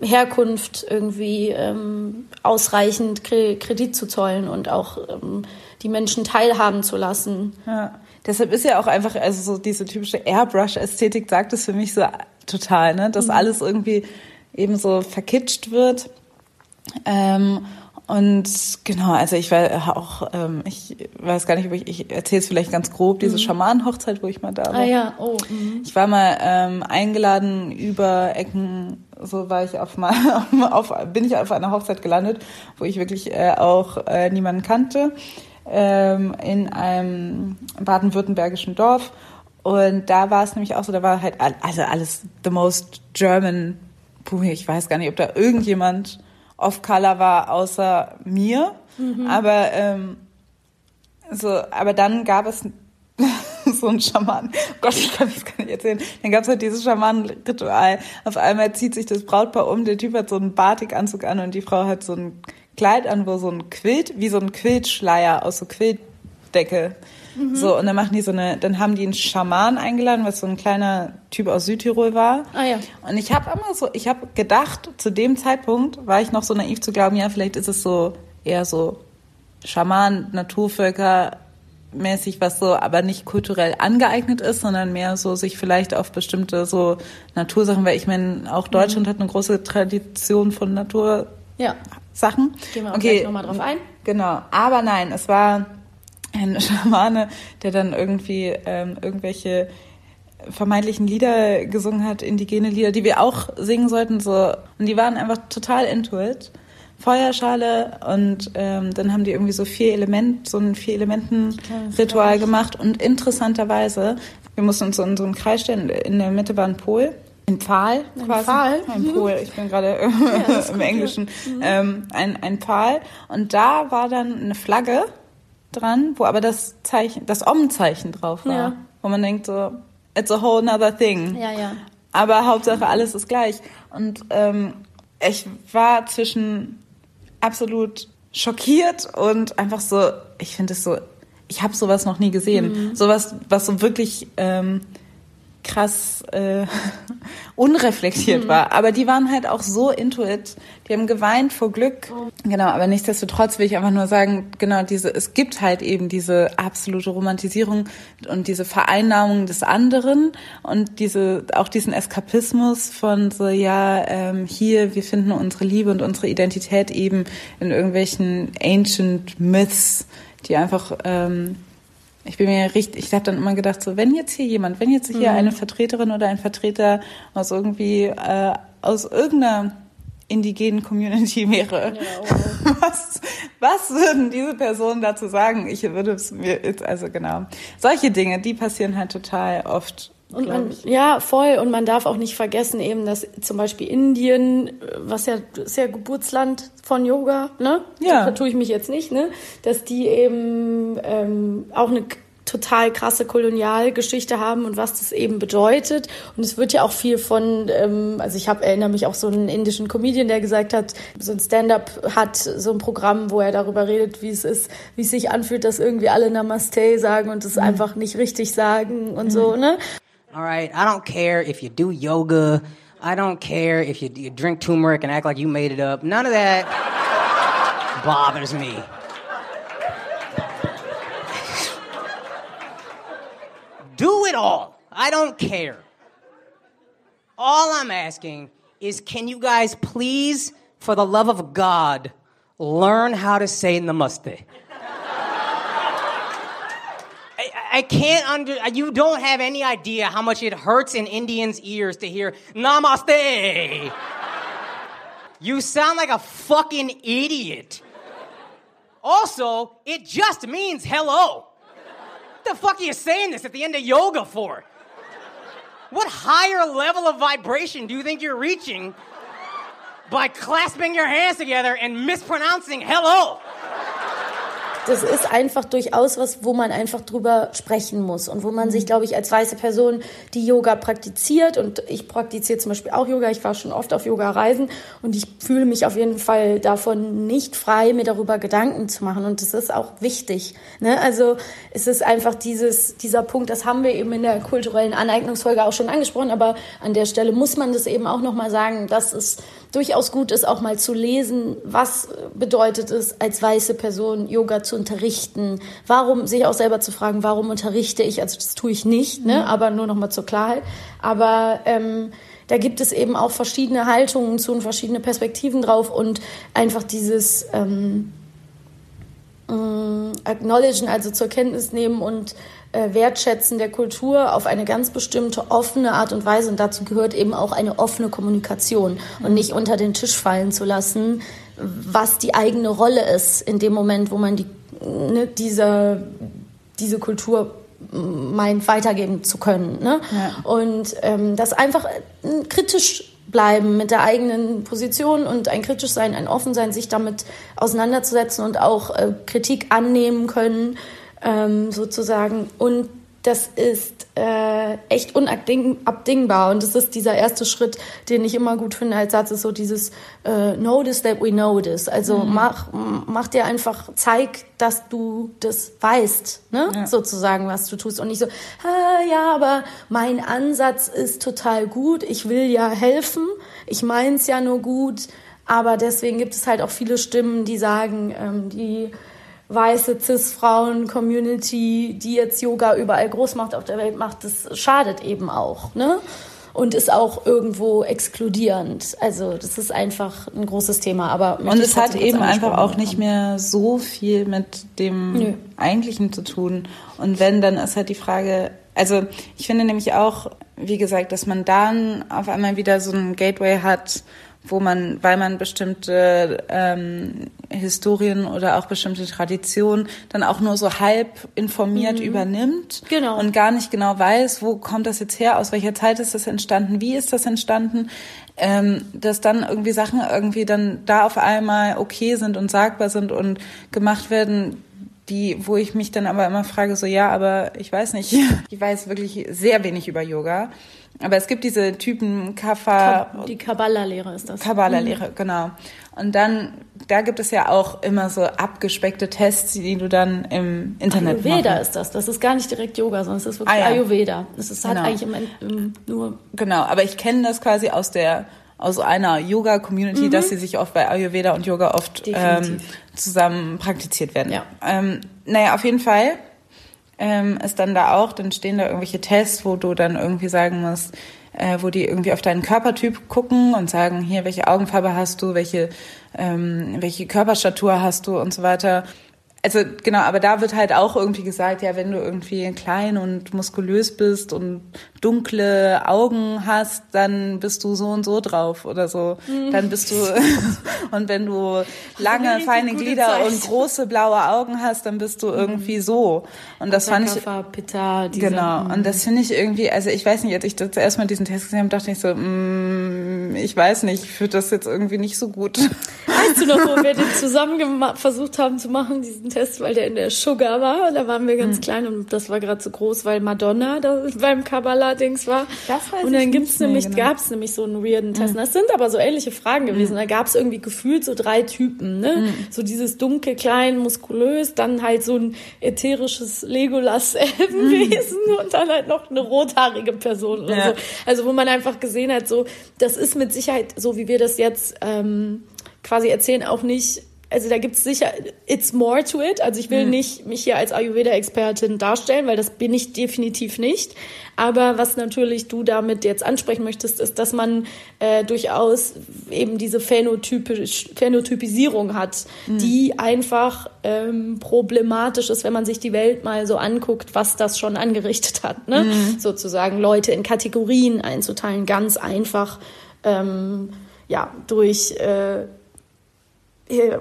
Herkunft irgendwie ähm, ausreichend Kredit zu zollen und auch ähm, die Menschen teilhaben zu lassen. Ja. Deshalb ist ja auch einfach, also so diese typische Airbrush-Ästhetik sagt es für mich so total, ne? dass mhm. alles irgendwie eben so verkitscht wird. Ähm, und genau, also ich war auch, ähm, ich weiß gar nicht, ob ich, ich erzähle es vielleicht ganz grob, diese mhm. Schamanenhochzeit, wo ich mal da war. Ah ja, oh. Mhm. Ich war mal ähm, eingeladen über Ecken, so war ich auf mal, auf, bin ich auf einer Hochzeit gelandet, wo ich wirklich äh, auch äh, niemanden kannte, ähm, in einem baden-württembergischen Dorf. Und da war es nämlich auch so, da war halt also alles the most German puh, ich weiß gar nicht, ob da irgendjemand off-color war außer mir. Mhm. Aber ähm, so, aber dann gab es so ein Schaman. Oh Gott, ich kann das gar nicht erzählen. Dann gab es halt dieses Schamanenritual. Auf einmal zieht sich das Brautpaar um, der Typ hat so einen Batikanzug an und die Frau hat so ein Kleid an, wo so ein Quilt, wie so ein Quiltschleier aus so Quilt Schlafdecke. Mhm. So, und dann machen die so eine, dann haben die einen Schaman eingeladen, was so ein kleiner Typ aus Südtirol war. Ah ja. Und ich habe immer so, ich habe gedacht, zu dem Zeitpunkt war ich noch so naiv zu glauben, ja, vielleicht ist es so eher so Schaman, Naturvölker, mäßig, was so aber nicht kulturell angeeignet ist, sondern mehr so sich vielleicht auf bestimmte so Natursachen, weil ich meine, auch Deutschland mhm. hat eine große Tradition von Natursachen. Ja. Gehen wir auch okay. nochmal drauf ein. Genau. Aber nein, es war ein Schamane, der dann irgendwie ähm, irgendwelche vermeintlichen Lieder gesungen hat, indigene Lieder, die wir auch singen sollten, so. Und die waren einfach total into it. Feuerschale und ähm, dann haben die irgendwie so vier Element, so ein vier Elementen Ritual gemacht und interessanterweise, wir mussten uns so in so einen Kreis stellen, in der Mitte war ein Pol, ein Pfahl ein quasi. Pfahl? Ein Pol, ich bin gerade ja, im Englischen. Mhm. Ähm, ein, ein Pfahl und da war dann eine Flagge dran, wo aber das Zeichen, das Om-Zeichen drauf war. Ja. Wo man denkt so, it's a whole other thing. Ja, ja. Aber Hauptsache alles ist gleich. Und ähm, ich war zwischen absolut schockiert und einfach so, ich finde es so, ich habe sowas noch nie gesehen. Mhm. Sowas, was so wirklich ähm, krass äh, unreflektiert mhm. war. Aber die waren halt auch so into it. Die haben geweint vor Glück. Oh. Genau, aber nichtsdestotrotz will ich einfach nur sagen, genau, diese, es gibt halt eben diese absolute Romantisierung und diese Vereinnahmung des anderen und diese, auch diesen Eskapismus von so, ja, ähm, hier, wir finden unsere Liebe und unsere Identität eben in irgendwelchen ancient Myths, die einfach ähm, ich bin mir richtig, ich habe dann immer gedacht, so wenn jetzt hier jemand, wenn jetzt hier mhm. eine Vertreterin oder ein Vertreter aus irgendwie äh, aus irgendeiner indigenen Community wäre, ja, was, was würden diese Personen dazu sagen? Ich würde es mir jetzt, also genau, solche Dinge, die passieren halt total oft. Und man, ja, voll. Und man darf auch nicht vergessen, eben, dass zum Beispiel Indien, was ja ist ja Geburtsland von Yoga, ne? Ja. Da tue ich mich jetzt nicht, ne? Dass die eben ähm, auch eine total krasse Kolonialgeschichte haben und was das eben bedeutet. Und es wird ja auch viel von, ähm, also ich hab, erinnere mich auch so einen indischen Comedian, der gesagt hat, so ein Stand-up hat so ein Programm, wo er darüber redet, wie es ist, wie es sich anfühlt, dass irgendwie alle Namaste sagen und es mhm. einfach nicht richtig sagen und mhm. so, ne? Alright, I don't care if you do yoga, I don't care if you, you drink turmeric and act like you made it up. None of that bothers me. Do it all. I don't care. All I'm asking is can you guys please, for the love of God, learn how to say namaste? I, can't under, you don't have any idea how much it hurts in Indians' ears to hear namaste. You sound like a fucking idiot. Also, it just means hello What the fuck are you saying this at the end of yoga for? What higher level of vibration do you think you're reaching by clasping your hands together and mispronouncing hello? Das ist einfach durchaus was, wo man einfach drüber sprechen muss und wo man sich, glaube ich, als weiße Person, die Yoga praktiziert und ich praktiziere zum Beispiel auch Yoga, ich war schon oft auf Yoga-Reisen und ich fühle mich auf jeden Fall davon nicht frei, mir darüber Gedanken zu machen und das ist auch wichtig. Ne? Also es ist einfach dieses, dieser Punkt, das haben wir eben in der kulturellen Aneignungsfolge auch schon angesprochen, aber an der Stelle muss man das eben auch nochmal sagen, dass es durchaus gut ist, auch mal zu lesen, was bedeutet es, als weiße Person Yoga zu unterrichten. Warum, sich auch selber zu fragen, warum unterrichte ich? Also das tue ich nicht, ne? Mhm. aber nur noch mal zur Klarheit. Aber ähm, da gibt es eben auch verschiedene Haltungen zu und verschiedene Perspektiven drauf und einfach dieses ähm, äh, acknowledgen, also zur Kenntnis nehmen und Wertschätzen der Kultur auf eine ganz bestimmte offene Art und Weise. Und dazu gehört eben auch eine offene Kommunikation und nicht unter den Tisch fallen zu lassen, was die eigene Rolle ist in dem Moment, wo man die, ne, diese, diese Kultur meint, weitergeben zu können. Ne? Ja. Und ähm, das einfach äh, kritisch bleiben mit der eigenen Position und ein kritisch sein, ein offen sein, sich damit auseinanderzusetzen und auch äh, Kritik annehmen können ähm, sozusagen und das ist äh, echt unabdingbar. Und das ist dieser erste Schritt, den ich immer gut finde als Satz, ist so dieses äh, Notice that we know this. Also mhm. mach, mach dir einfach, zeig, dass du das weißt, ne? Ja. sozusagen, was du tust. Und nicht so, ah, ja, aber mein Ansatz ist total gut, ich will ja helfen, ich meins ja nur gut. Aber deswegen gibt es halt auch viele Stimmen, die sagen, ähm, die weiße Cis-Frauen-Community, die jetzt Yoga überall groß macht auf der Welt macht, das schadet eben auch, ne? Und ist auch irgendwo exkludierend. Also das ist einfach ein großes Thema. Aber und es hat eben einfach auch nicht mehr so viel mit dem Nö. Eigentlichen zu tun. Und wenn, dann ist halt die Frage, also ich finde nämlich auch, wie gesagt, dass man dann auf einmal wieder so ein Gateway hat, wo man, weil man bestimmte ähm, Historien oder auch bestimmte Traditionen dann auch nur so halb informiert mhm. übernimmt genau. und gar nicht genau weiß, wo kommt das jetzt her, aus welcher Zeit ist das entstanden, wie ist das entstanden, ähm, dass dann irgendwie Sachen irgendwie dann da auf einmal okay sind und sagbar sind und gemacht werden, die, wo ich mich dann aber immer frage, so ja, aber ich weiß nicht, ich weiß wirklich sehr wenig über Yoga. Aber es gibt diese Typen Kapha. Die Kabbala-Lehre ist das. Kabbala-Lehre, mhm. genau. Und dann, da gibt es ja auch immer so abgespeckte Tests, die du dann im Internet Ayurveda machen. ist das. Das ist gar nicht direkt Yoga, sondern es ist wirklich ah, ja. Ayurveda. Das ist halt genau. eigentlich im, im, nur. Genau, aber ich kenne das quasi aus der aus einer Yoga-Community, mhm. dass sie sich oft bei Ayurveda und Yoga oft ähm, zusammen praktiziert werden. Ja. Ähm, naja, auf jeden Fall ähm, ist dann da auch, dann stehen da irgendwelche Tests, wo du dann irgendwie sagen musst, äh, wo die irgendwie auf deinen Körpertyp gucken und sagen, hier, welche Augenfarbe hast du, welche, ähm, welche Körperstatur hast du und so weiter also genau, aber da wird halt auch irgendwie gesagt, ja, wenn du irgendwie klein und muskulös bist und dunkle Augen hast, dann bist du so und so drauf oder so. Mhm. Dann bist du und wenn du lange feine Glieder Zeit. und große blaue Augen hast, dann bist du irgendwie mhm. so. Und das fand ich Pitta, diese, genau. Und das finde ich irgendwie, also ich weiß nicht, als ich zuerst mal diesen Test gesehen habe, dachte ich so, mm, ich weiß nicht, ich finde das jetzt irgendwie nicht so gut. Weißt du noch, wo wir den zusammen versucht haben zu machen, diesen Test, weil der in der Sugar war. Da waren wir ganz mhm. klein und das war gerade so groß, weil Madonna da beim Kabbalah-Dings war. Das weiß und dann gibt's nämlich, genau. gab's nämlich so einen weirden Test. Mhm. Das sind aber so ähnliche Fragen gewesen. Mhm. Da gab's irgendwie gefühlt so drei Typen, ne? Mhm. So dieses dunkel, klein, muskulös, dann halt so ein ätherisches Legolas-Elbenwesen mhm. und dann halt noch eine rothaarige Person ja. so. Also wo man einfach gesehen hat, so, das ist mit Sicherheit so, wie wir das jetzt ähm, quasi erzählen, auch nicht also da gibt es sicher, it's more to it. Also ich will mhm. nicht mich hier als Ayurveda-Expertin darstellen, weil das bin ich definitiv nicht. Aber was natürlich du damit jetzt ansprechen möchtest, ist, dass man äh, durchaus eben diese Phänotypisch, Phänotypisierung hat, mhm. die einfach ähm, problematisch ist, wenn man sich die Welt mal so anguckt, was das schon angerichtet hat. Ne? Mhm. Sozusagen Leute in Kategorien einzuteilen, ganz einfach ähm, ja durch äh,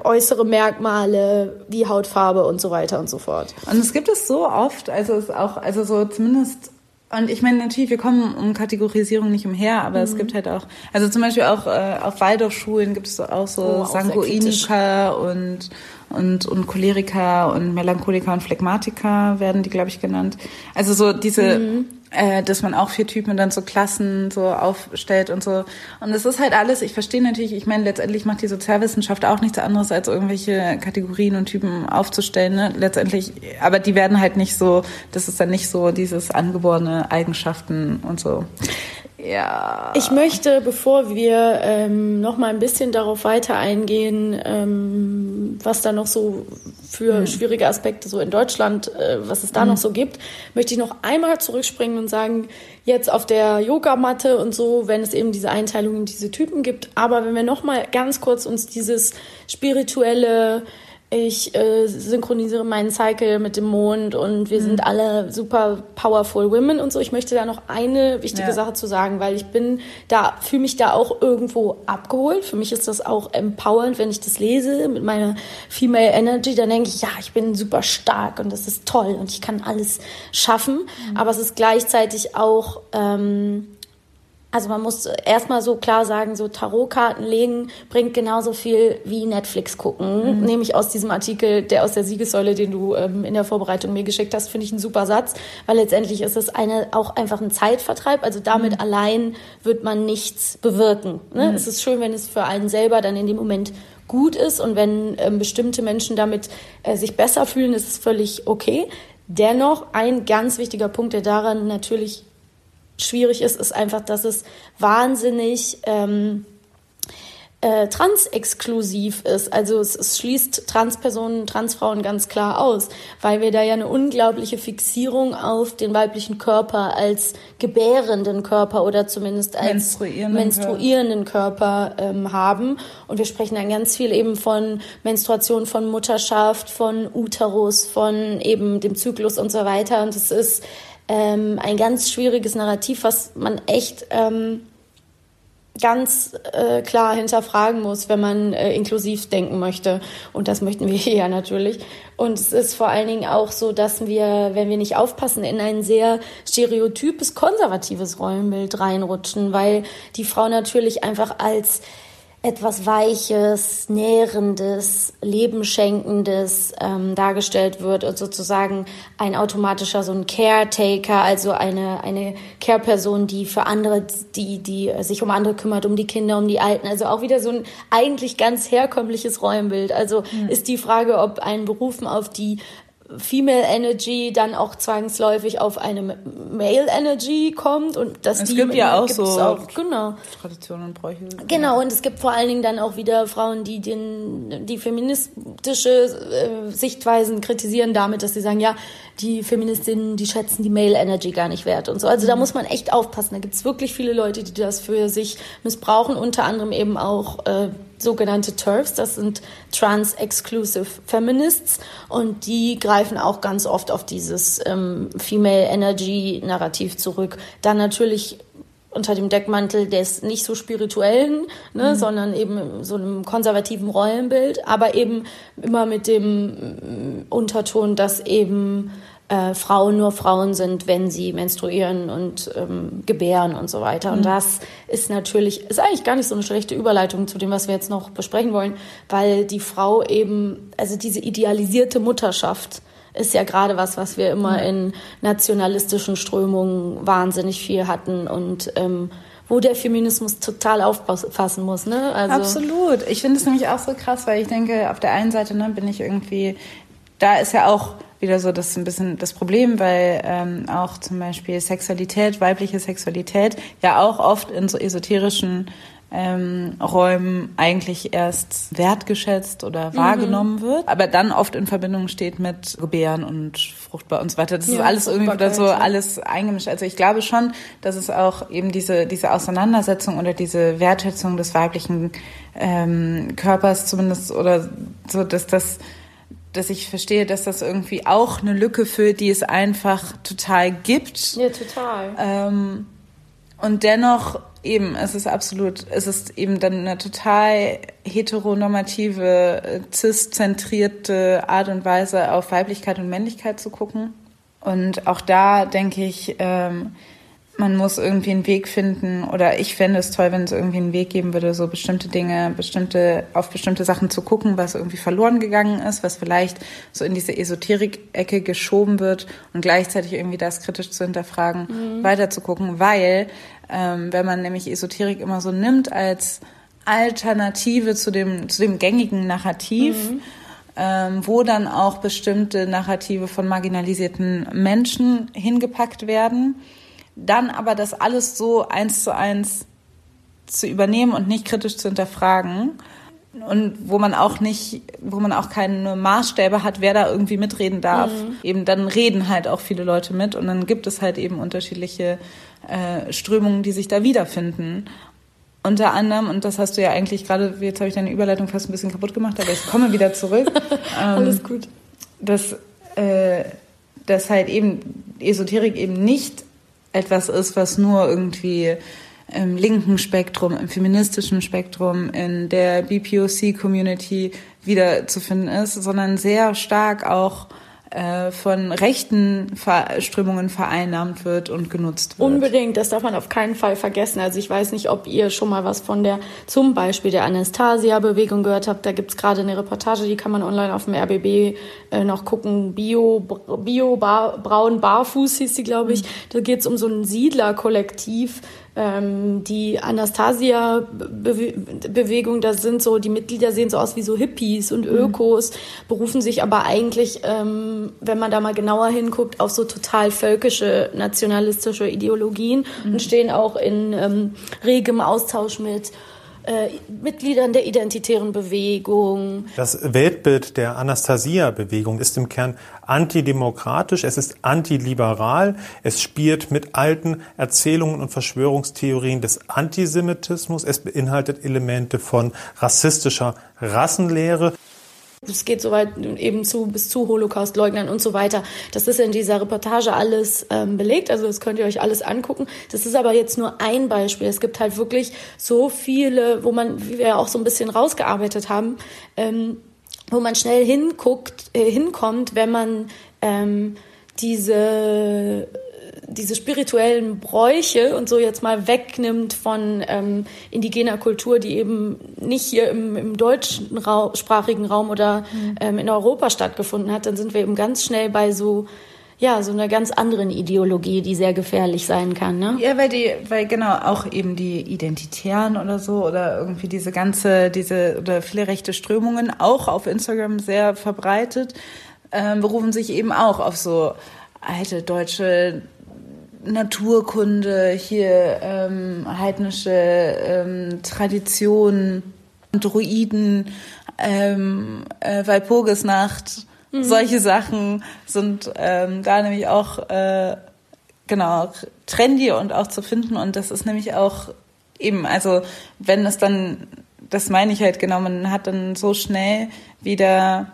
äußere Merkmale wie Hautfarbe und so weiter und so fort. Und es gibt es so oft, also es auch, also so zumindest und ich meine natürlich, wir kommen um Kategorisierung nicht umher, aber mhm. es gibt halt auch, also zum Beispiel auch äh, auf Waldorfschulen gibt es auch so oh, Sanguiniker und und und Choleriker und Melancholiker und Phlegmatiker werden die, glaube ich, genannt. Also so diese mhm äh, dass man auch vier Typen dann so Klassen so aufstellt und so. Und es ist halt alles, ich verstehe natürlich, ich meine, letztendlich macht die Sozialwissenschaft auch nichts anderes, als irgendwelche Kategorien und Typen aufzustellen, ne? letztendlich, aber die werden halt nicht so, das ist dann nicht so dieses angeborene Eigenschaften und so. Ja. Ich möchte, bevor wir ähm, noch mal ein bisschen darauf weiter eingehen, ähm, was da noch so für mhm. schwierige Aspekte so in Deutschland, äh, was es da mhm. noch so gibt, möchte ich noch einmal zurückspringen und sagen, jetzt auf der Yogamatte und so, wenn es eben diese Einteilungen, diese Typen gibt, aber wenn wir noch mal ganz kurz uns dieses spirituelle ich äh, synchronisiere meinen Cycle mit dem Mond und wir mhm. sind alle super powerful women und so. Ich möchte da noch eine wichtige ja. Sache zu sagen, weil ich bin da, fühle mich da auch irgendwo abgeholt. Für mich ist das auch empowernd, wenn ich das lese mit meiner Female Energy. Dann denke ich, ja, ich bin super stark und das ist toll und ich kann alles schaffen. Mhm. Aber es ist gleichzeitig auch ähm, Also man muss erstmal so klar sagen, so Tarotkarten legen bringt genauso viel wie Netflix gucken. Mhm. Nämlich aus diesem Artikel, der aus der Siegessäule, den du ähm, in der Vorbereitung mir geschickt hast, finde ich einen super Satz, weil letztendlich ist es eine auch einfach ein Zeitvertreib. Also damit mhm. allein wird man nichts bewirken. Ne? Mhm. Es ist schön, wenn es für einen selber dann in dem Moment gut ist und wenn ähm, bestimmte Menschen damit äh, sich besser fühlen, ist es völlig okay. Dennoch ein ganz wichtiger Punkt, der daran natürlich schwierig ist, ist einfach, dass es wahnsinnig ähm, äh, transexklusiv ist. Also es, es schließt Transpersonen, Transfrauen ganz klar aus, weil wir da ja eine unglaubliche Fixierung auf den weiblichen Körper als gebärenden Körper oder zumindest als menstruierenden, menstruierenden Körper, ähm, haben. Und wir sprechen dann ganz viel eben von Menstruation, von Mutterschaft, von Uterus, von eben dem Zyklus und so weiter. Und es ist ähm, ein ganz schwieriges Narrativ, was man echt ähm, ganz äh, klar hinterfragen muss, wenn man äh, inklusiv denken möchte. Und das möchten wir hier ja natürlich. Und es ist vor allen Dingen auch so, dass wir, wenn wir nicht aufpassen, in ein sehr stereotypes, konservatives Rollenbild reinrutschen, weil die Frau natürlich einfach als etwas Weiches, Nährendes, Lebenschenkendes ähm, dargestellt wird und sozusagen ein automatischer so ein Caretaker, also eine eine Care-Person, die für andere, die die sich um andere kümmert, um die Kinder, um die Alten, also auch wieder so ein eigentlich ganz herkömmliches Rollenbild. Also mhm. ist die Frage, ob ein Berufen auf die Female Energy dann auch zwangsläufig auf eine Male Energy kommt und dass es die gibt ja auch so auch, genau. Traditionen und Bräuche. Genau und es gibt vor allen Dingen dann auch wieder Frauen, die den die feministische äh, Sichtweisen kritisieren damit, dass sie sagen, ja, die Feministinnen, die schätzen die Male Energy gar nicht wert und so. Also da mhm. muss man echt aufpassen. Da gibt es wirklich viele Leute, die das für sich missbrauchen, unter anderem eben auch äh, sogenannte TERFs, das sind Trans-Exclusive Feminists und die greifen auch ganz oft auf dieses ähm, Female Energy Narrativ zurück. Dann natürlich unter dem Deckmantel des nicht so spirituellen, ne, mhm. sondern eben so einem konservativen Rollenbild, aber eben immer mit dem mm, Unterton, dass eben äh, Frauen nur Frauen sind, wenn sie menstruieren und ähm, gebären und so weiter. Mhm. Und das ist natürlich, ist eigentlich gar nicht so eine schlechte Überleitung zu dem, was wir jetzt noch besprechen wollen, weil die Frau eben, also diese idealisierte Mutterschaft, ist ja gerade was, was wir immer in nationalistischen Strömungen wahnsinnig viel hatten und ähm, wo der Feminismus total aufpassen muss. Ne? Also Absolut. Ich finde es nämlich auch so krass, weil ich denke, auf der einen Seite ne, bin ich irgendwie, da ist ja auch wieder so das ein bisschen das Problem, weil ähm, auch zum Beispiel Sexualität, weibliche Sexualität ja auch oft in so esoterischen ähm, Räumen eigentlich erst wertgeschätzt oder mhm. wahrgenommen mhm. wird, aber dann oft in Verbindung steht mit Gebären und fruchtbar und so weiter. Das ja, ist alles irgendwie wieder so alles eingemischt. Also ich glaube schon, dass es auch eben diese diese Auseinandersetzung oder diese Wertschätzung des weiblichen ähm, Körpers zumindest oder so, dass das dass ich verstehe, dass das irgendwie auch eine Lücke füllt, die es einfach total gibt. Ja, total. Ähm, und dennoch eben, es ist absolut, es ist eben dann eine total heteronormative, cis-zentrierte Art und Weise auf Weiblichkeit und Männlichkeit zu gucken. Und auch da denke ich, ähm, man muss irgendwie einen Weg finden, oder ich fände es toll, wenn es irgendwie einen Weg geben würde, so bestimmte Dinge, bestimmte, auf bestimmte Sachen zu gucken, was irgendwie verloren gegangen ist, was vielleicht so in diese Esoterik-Ecke geschoben wird und gleichzeitig irgendwie das kritisch zu hinterfragen, mhm. weiter zu gucken, weil, ähm, wenn man nämlich Esoterik immer so nimmt als Alternative zu dem, zu dem gängigen Narrativ, mhm. ähm, wo dann auch bestimmte Narrative von marginalisierten Menschen hingepackt werden, dann aber das alles so eins zu eins zu übernehmen und nicht kritisch zu hinterfragen und wo man auch nicht, wo man auch keine Maßstäbe hat, wer da irgendwie mitreden darf. Mhm. Eben dann reden halt auch viele Leute mit und dann gibt es halt eben unterschiedliche äh, Strömungen, die sich da wiederfinden. Unter anderem, und das hast du ja eigentlich gerade, jetzt habe ich deine Überleitung fast ein bisschen kaputt gemacht, aber ich komme wieder zurück. ähm, Alles gut. Dass, äh, dass halt eben Esoterik eben nicht etwas ist, was nur irgendwie im linken Spektrum, im feministischen Spektrum, in der BPOC-Community wiederzufinden ist, sondern sehr stark auch äh, von rechten Ver Strömungen vereinnahmt wird und genutzt wird. Unbedingt, das darf man auf keinen Fall vergessen. Also ich weiß nicht, ob ihr schon mal was von der, zum Beispiel der Anastasia-Bewegung gehört habt. Da gibt's gerade eine Reportage, die kann man online auf dem RBB äh, noch gucken. Bio, Bio Bar, Braun Barfuß hieß die, glaube ich. Mhm. Da geht's um so ein Siedlerkollektiv, ähm, die Anastasia-Bewegung, das sind so, die Mitglieder sehen so aus wie so Hippies und mhm. Ökos, mhm. berufen sich aber eigentlich, ähm, wenn man da mal genauer hinguckt, auf so total völkische, nationalistische Ideologien mhm. und stehen auch in ähm, regem Austausch mit äh, Mitgliedern der identitären Bewegung. Das Weltbild der Anastasia-Bewegung ist im Kern antidemokratisch, es ist antiliberal, es spielt mit alten Erzählungen und Verschwörungstheorien des Antisemitismus, es beinhaltet Elemente von rassistischer Rassenlehre. Es geht soweit eben zu bis zu Holocaust-Leugnern und so weiter. Das ist in dieser Reportage alles ähm, belegt, also das könnt ihr euch alles angucken. Das ist aber jetzt nur ein Beispiel. Es gibt halt wirklich so viele, wo man, wie wir auch so ein bisschen rausgearbeitet haben, ähm, wo man schnell hinguckt, äh, hinkommt, wenn man ähm, diese diese spirituellen Bräuche und so jetzt mal wegnimmt von ähm, indigener Kultur, die eben nicht hier im, im deutschsprachigen Raum oder mhm. ähm, in Europa stattgefunden hat, dann sind wir eben ganz schnell bei so ja, so einer ganz anderen Ideologie, die sehr gefährlich sein kann, ne? Ja, weil die, weil genau auch eben die Identitären oder so oder irgendwie diese ganze, diese oder viele rechte Strömungen auch auf Instagram sehr verbreitet, ähm, berufen sich eben auch auf so alte deutsche Naturkunde, hier ähm, heidnische ähm, Traditionen, Druiden, ähm, äh, Walpurgisnacht, mhm. solche Sachen sind ähm, da nämlich auch äh, genau trendy und auch zu finden und das ist nämlich auch eben, also wenn es dann, das meine ich halt genau, man hat dann so schnell wieder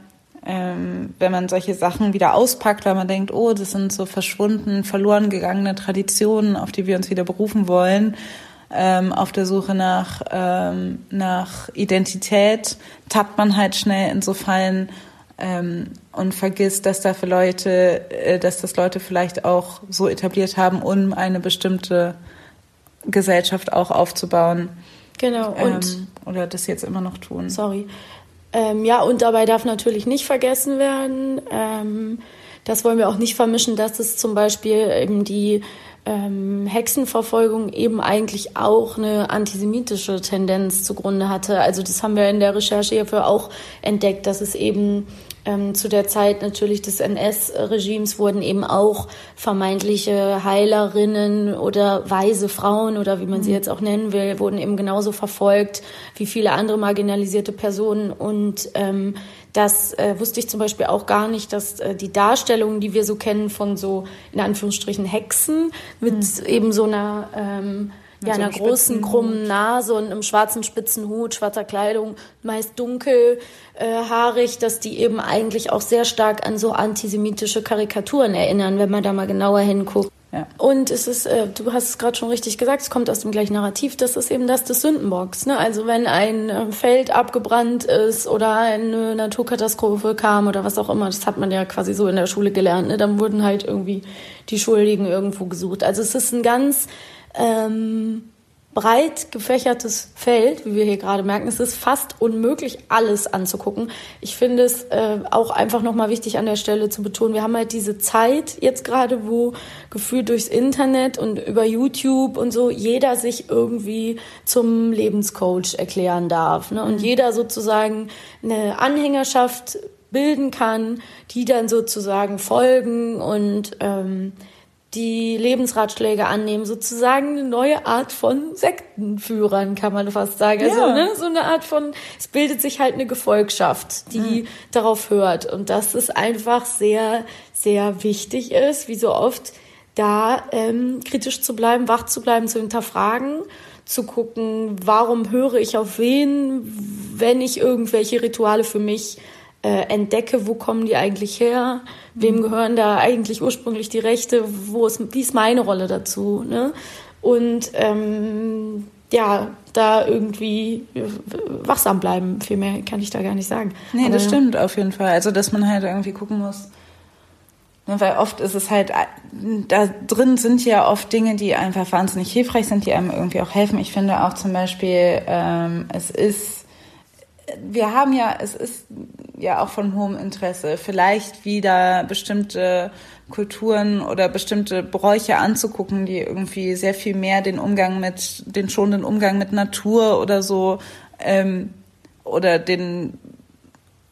ähm, wenn man solche Sachen wieder auspackt, weil man denkt, oh, das sind so verschwunden, verloren gegangene Traditionen, auf die wir uns wieder berufen wollen, ähm, auf der Suche nach, ähm, nach Identität, tappt man halt schnell in so Fallen ähm, und vergisst, dass da für Leute, äh, dass das Leute vielleicht auch so etabliert haben, um eine bestimmte Gesellschaft auch aufzubauen. Genau. Und ähm, oder das jetzt immer noch tun. Sorry. Ähm, ja, und dabei darf natürlich nicht vergessen werden, ähm, das wollen wir auch nicht vermischen, dass es zum Beispiel eben die ähm, Hexenverfolgung eben eigentlich auch eine antisemitische Tendenz zugrunde hatte. Also das haben wir in der Recherche hierfür auch entdeckt, dass es eben ähm, zu der Zeit natürlich des NS-Regimes wurden eben auch vermeintliche Heilerinnen oder weise Frauen oder wie man sie mhm. jetzt auch nennen will, wurden eben genauso verfolgt wie viele andere marginalisierte Personen. Und ähm, das äh, wusste ich zum Beispiel auch gar nicht, dass äh, die Darstellungen, die wir so kennen von so in Anführungsstrichen Hexen mit mhm. eben so einer ähm, ja, so einer großen, krummen Nase und einem schwarzen spitzen Hut, schwarzer Kleidung, meist dunkel, äh, haarig, dass die eben eigentlich auch sehr stark an so antisemitische Karikaturen erinnern, wenn man da mal genauer hinguckt. Ja. Und es ist, äh, du hast es gerade schon richtig gesagt, es kommt aus dem gleichen Narrativ, das ist eben das des Sündenbocks. Ne? Also wenn ein äh, Feld abgebrannt ist oder eine Naturkatastrophe kam oder was auch immer, das hat man ja quasi so in der Schule gelernt, ne? dann wurden halt irgendwie die Schuldigen irgendwo gesucht. Also es ist ein ganz ähm, breit gefächertes Feld, wie wir hier gerade merken. Es ist fast unmöglich, alles anzugucken. Ich finde es äh, auch einfach nochmal wichtig an der Stelle zu betonen, wir haben halt diese Zeit jetzt gerade, wo gefühlt durchs Internet und über YouTube und so jeder sich irgendwie zum Lebenscoach erklären darf. Ne? Und mhm. jeder sozusagen eine Anhängerschaft bilden kann, die dann sozusagen folgen und ähm, die Lebensratschläge annehmen, sozusagen eine neue Art von Sektenführern, kann man fast sagen. Also, ja. ne, so eine Art von, es bildet sich halt eine Gefolgschaft, die mhm. darauf hört. Und dass es einfach sehr, sehr wichtig ist, wie so oft, da ähm, kritisch zu bleiben, wach zu bleiben, zu hinterfragen, zu gucken, warum höre ich auf wen, wenn ich irgendwelche Rituale für mich äh, entdecke, wo kommen die eigentlich her, wem mhm. gehören da eigentlich ursprünglich die Rechte, wo ist, wie ist meine Rolle dazu, ne? Und ähm, ja, da irgendwie wachsam bleiben. Viel mehr kann ich da gar nicht sagen. Nee, Aber, das stimmt auf jeden Fall. Also, dass man halt irgendwie gucken muss, Ne, weil oft ist es halt, da drin sind ja oft Dinge, die einfach wahnsinnig hilfreich sind, die einem irgendwie auch helfen. Ich finde auch zum Beispiel, ähm, es ist, wir haben ja, es ist ja auch von hohem Interesse, vielleicht wieder bestimmte Kulturen oder bestimmte Bräuche anzugucken, die irgendwie sehr viel mehr den Umgang mit, den schonenden Umgang mit Natur oder so, ähm, oder den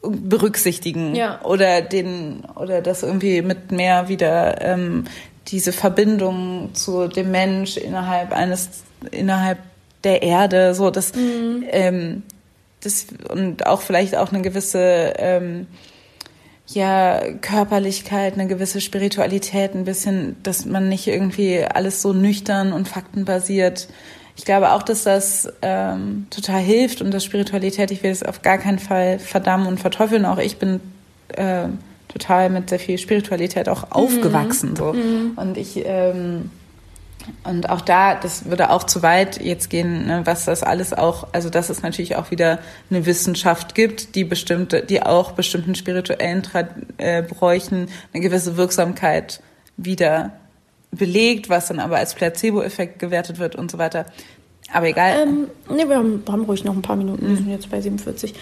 berücksichtigen ja. oder den oder das irgendwie mit mehr wieder ähm, diese Verbindung zu dem Mensch innerhalb eines innerhalb der Erde so das mhm. ähm, das und auch vielleicht auch eine gewisse ähm, ja Körperlichkeit eine gewisse Spiritualität ein bisschen dass man nicht irgendwie alles so nüchtern und faktenbasiert ich glaube auch, dass das ähm, total hilft und dass Spiritualität, ich will es auf gar keinen Fall verdammen und verteufeln. Auch ich bin äh, total mit sehr viel Spiritualität auch aufgewachsen. So. Mhm. Und ich ähm, und auch da, das würde auch zu weit jetzt gehen, ne, was das alles auch, also dass es natürlich auch wieder eine Wissenschaft gibt, die bestimmte, die auch bestimmten spirituellen Tra äh, Bräuchen eine gewisse Wirksamkeit wieder belegt, was dann aber als Placebo-Effekt gewertet wird und so weiter. Aber egal. Ähm, nee, wir haben, haben ruhig noch ein paar Minuten. Wir sind jetzt bei 47.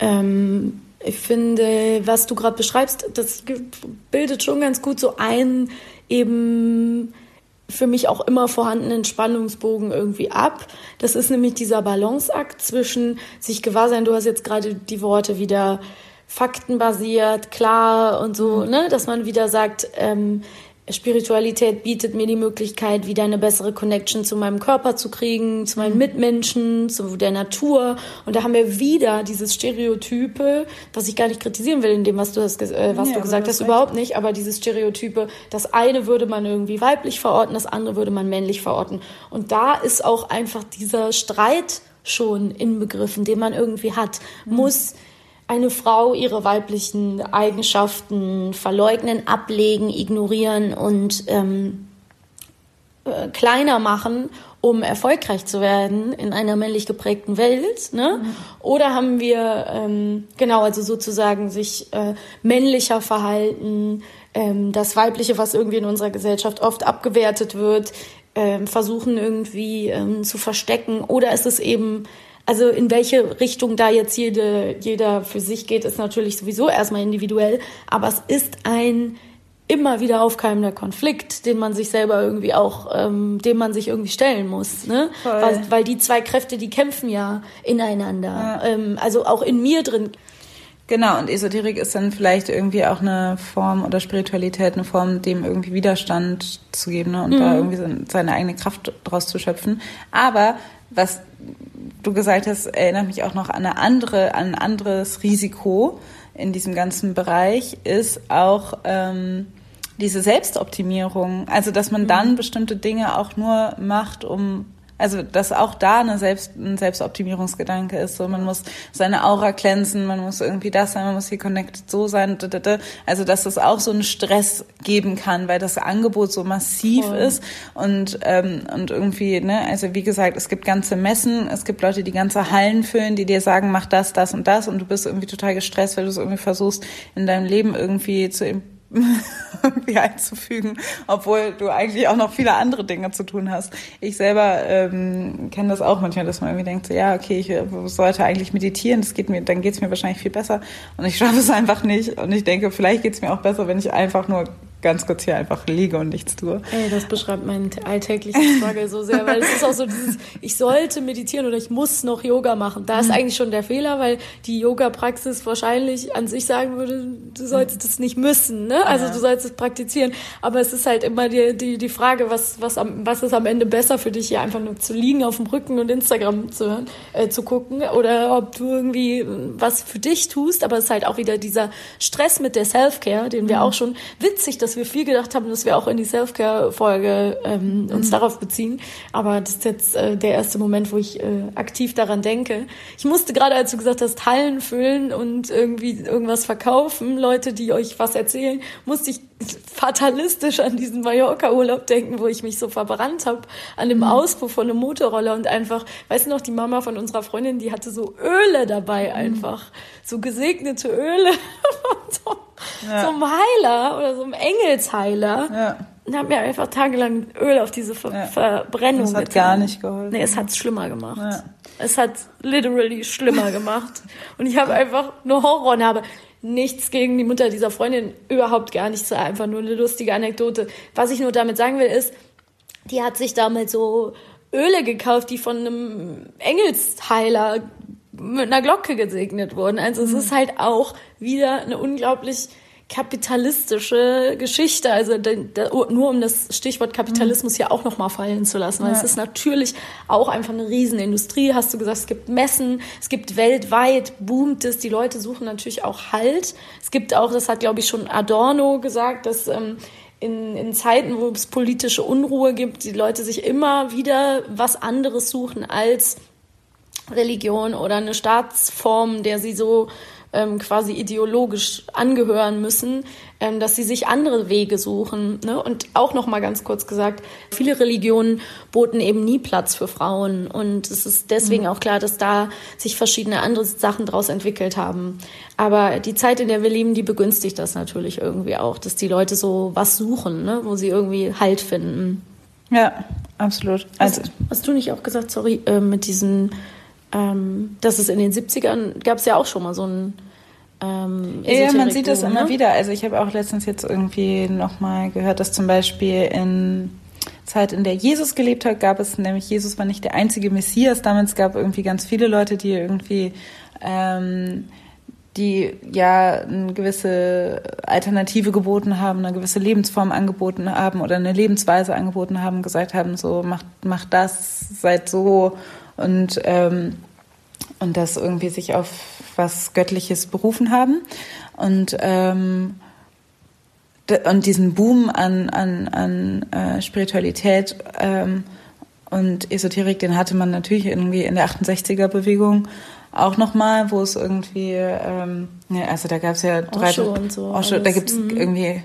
Ähm, ich finde, was du gerade beschreibst, das bildet schon ganz gut so ein eben für mich auch immer vorhandenen Spannungsbogen irgendwie ab. Das ist nämlich dieser Balanceakt zwischen sich gewahr sein. Du hast jetzt gerade die Worte wieder faktenbasiert, klar und so, mhm. ne, dass man wieder sagt, ähm, Spiritualität bietet mir die Möglichkeit, wieder eine bessere Connection zu meinem Körper zu kriegen, zu meinen mhm. Mitmenschen, zu der Natur. Und da haben wir wieder dieses Stereotype, was ich gar nicht kritisieren will in dem, was du, hast, äh, was ja, du gesagt hast, überhaupt nicht. Aber dieses Stereotype, das eine würde man irgendwie weiblich verorten, das andere würde man männlich verorten. Und da ist auch einfach dieser Streit schon inbegriffen, den man irgendwie hat. Mhm. Muss eine Frau ihre weiblichen Eigenschaften verleugnen, ablegen, ignorieren und ähm, äh, kleiner machen, um erfolgreich zu werden in einer männlich geprägten Welt, ne? Mhm. Oder haben wir ähm, genau also sozusagen sich äh, männlicher verhalten, ähm, das Weibliche, was irgendwie in unserer Gesellschaft oft abgewertet wird, ähm, versuchen irgendwie ähm, zu verstecken, oder ist es eben also in welche Richtung da jetzt jede, jeder für sich geht, ist natürlich sowieso erstmal individuell, aber es ist ein immer wieder aufkeimender Konflikt, den man sich selber irgendwie auch, ähm, dem man sich irgendwie stellen muss, ne? Weil, weil die zwei Kräfte, die kämpfen ja ineinander, ja. Ähm, also auch in mir drin. Genau, und Esoterik ist dann vielleicht irgendwie auch eine Form oder Spiritualität, eine Form, dem irgendwie Widerstand zu geben ne? und mhm. da irgendwie seine eigene Kraft draus zu schöpfen. Aber was du gesagt hast, erinnert mich auch noch an eine andere, an ein anderes Risiko in diesem ganzen Bereich, ist auch ähm, diese Selbstoptimierung. Also, dass man dann mhm. bestimmte Dinge auch nur macht, um also, dass auch da eine Selbst, ein Selbstoptimierungsgedanke ist. So, man muss seine Aura glänzen, man muss irgendwie das sein, man muss hier connected so sein. Also, dass es auch so einen Stress geben kann, weil das Angebot so massiv Voll. ist und, ähm, und irgendwie, ne, also wie gesagt, es gibt ganze Messen, es gibt Leute, die ganze Hallen füllen, die dir sagen, mach das, das und das und du bist irgendwie total gestresst, weil du es irgendwie versuchst, in deinem Leben irgendwie zu irgendwie einzufügen, obwohl du eigentlich auch noch viele andere Dinge zu tun hast. Ich selber ähm, kenne das auch manchmal, dass man irgendwie denkt, so, ja, okay, ich äh, sollte eigentlich meditieren, das geht mir, dann geht es mir wahrscheinlich viel besser und ich schaffe es einfach nicht und ich denke, vielleicht geht es mir auch besser, wenn ich einfach nur ganz kurz hier einfach liege und nichts tue. Ey, das beschreibt meinen alltäglichen Struggle so sehr, weil es ist auch so dieses, ich sollte meditieren oder ich muss noch Yoga machen. Da ist mhm. eigentlich schon der Fehler, weil die Yoga-Praxis wahrscheinlich an sich sagen würde, du solltest es nicht müssen, ne? Also ja. du sollst es praktizieren. Aber es ist halt immer die, die, die Frage, was, was, am, was ist am Ende besser für dich, hier einfach nur zu liegen auf dem Rücken und Instagram zu hören, äh, zu gucken oder ob du irgendwie was für dich tust. Aber es ist halt auch wieder dieser Stress mit der Self-Care, den wir mhm. auch schon witzig, dass wir viel gedacht haben, dass wir auch in die Self-Care-Folge ähm, uns mhm. darauf beziehen. Aber das ist jetzt äh, der erste Moment, wo ich äh, aktiv daran denke. Ich musste gerade, als du gesagt hast, Hallen füllen und irgendwie irgendwas verkaufen, Leute, die euch was erzählen, musste ich fatalistisch an diesen Mallorca-Urlaub denken, wo ich mich so verbrannt habe an dem mhm. Auspuff von einem Motorroller und einfach, weißt du noch, die Mama von unserer Freundin, die hatte so Öle dabei mhm. einfach, so gesegnete Öle. ja. so einem Heiler oder so einem Engelsheiler. Ja. Und habe mir einfach tagelang Öl auf diese Ver ja. Verbrennung Das hat getan. gar nicht geholfen. Nee, es hat es schlimmer gemacht. Ja. Es hat literally schlimmer gemacht. Und ich habe einfach nur Horror und habe nichts gegen die Mutter dieser Freundin, überhaupt gar nichts, einfach nur eine lustige Anekdote. Was ich nur damit sagen will, ist, die hat sich damals so Öle gekauft, die von einem Engelsheiler mit einer Glocke gesegnet wurden. Also es mhm. ist halt auch wieder eine unglaublich kapitalistische Geschichte. Also nur um das Stichwort Kapitalismus hier auch nochmal fallen zu lassen. Weil ja. es ist natürlich auch einfach eine Riesenindustrie. Hast du gesagt, es gibt Messen, es gibt weltweit, boomt es. Die Leute suchen natürlich auch Halt. Es gibt auch, das hat glaube ich schon Adorno gesagt, dass ähm, in, in Zeiten, wo es politische Unruhe gibt, die Leute sich immer wieder was anderes suchen als Religion oder eine Staatsform, der sie so ähm, quasi ideologisch angehören müssen, ähm, dass sie sich andere Wege suchen. Ne? Und auch noch mal ganz kurz gesagt, viele Religionen boten eben nie Platz für Frauen und es ist deswegen mhm. auch klar, dass da sich verschiedene andere Sachen daraus entwickelt haben. Aber die Zeit, in der wir leben, die begünstigt das natürlich irgendwie auch, dass die Leute so was suchen, ne? wo sie irgendwie Halt finden. Ja, absolut. Also hast, hast du nicht auch gesagt, sorry, äh, mit diesen ähm, dass es in den 70ern gab es ja auch schon mal so ein ähm, ja, man sieht das immer ne? wieder. Also ich habe auch letztens jetzt irgendwie nochmal gehört, dass zum Beispiel in Zeit, in der Jesus gelebt hat, gab es nämlich, Jesus war nicht der einzige Messias. Damals gab irgendwie ganz viele Leute, die irgendwie ähm, die ja eine gewisse Alternative geboten haben, eine gewisse Lebensform angeboten haben oder eine Lebensweise angeboten haben, gesagt haben, so macht, macht das, seid so und, ähm, und das irgendwie sich auf was Göttliches berufen haben. Und, ähm, und diesen Boom an, an, an äh, Spiritualität ähm, und Esoterik, den hatte man natürlich irgendwie in der 68er-Bewegung auch nochmal, wo es irgendwie, ähm, also da gab es ja drei, Osho und so. Osho, da gibt es mhm. irgendwie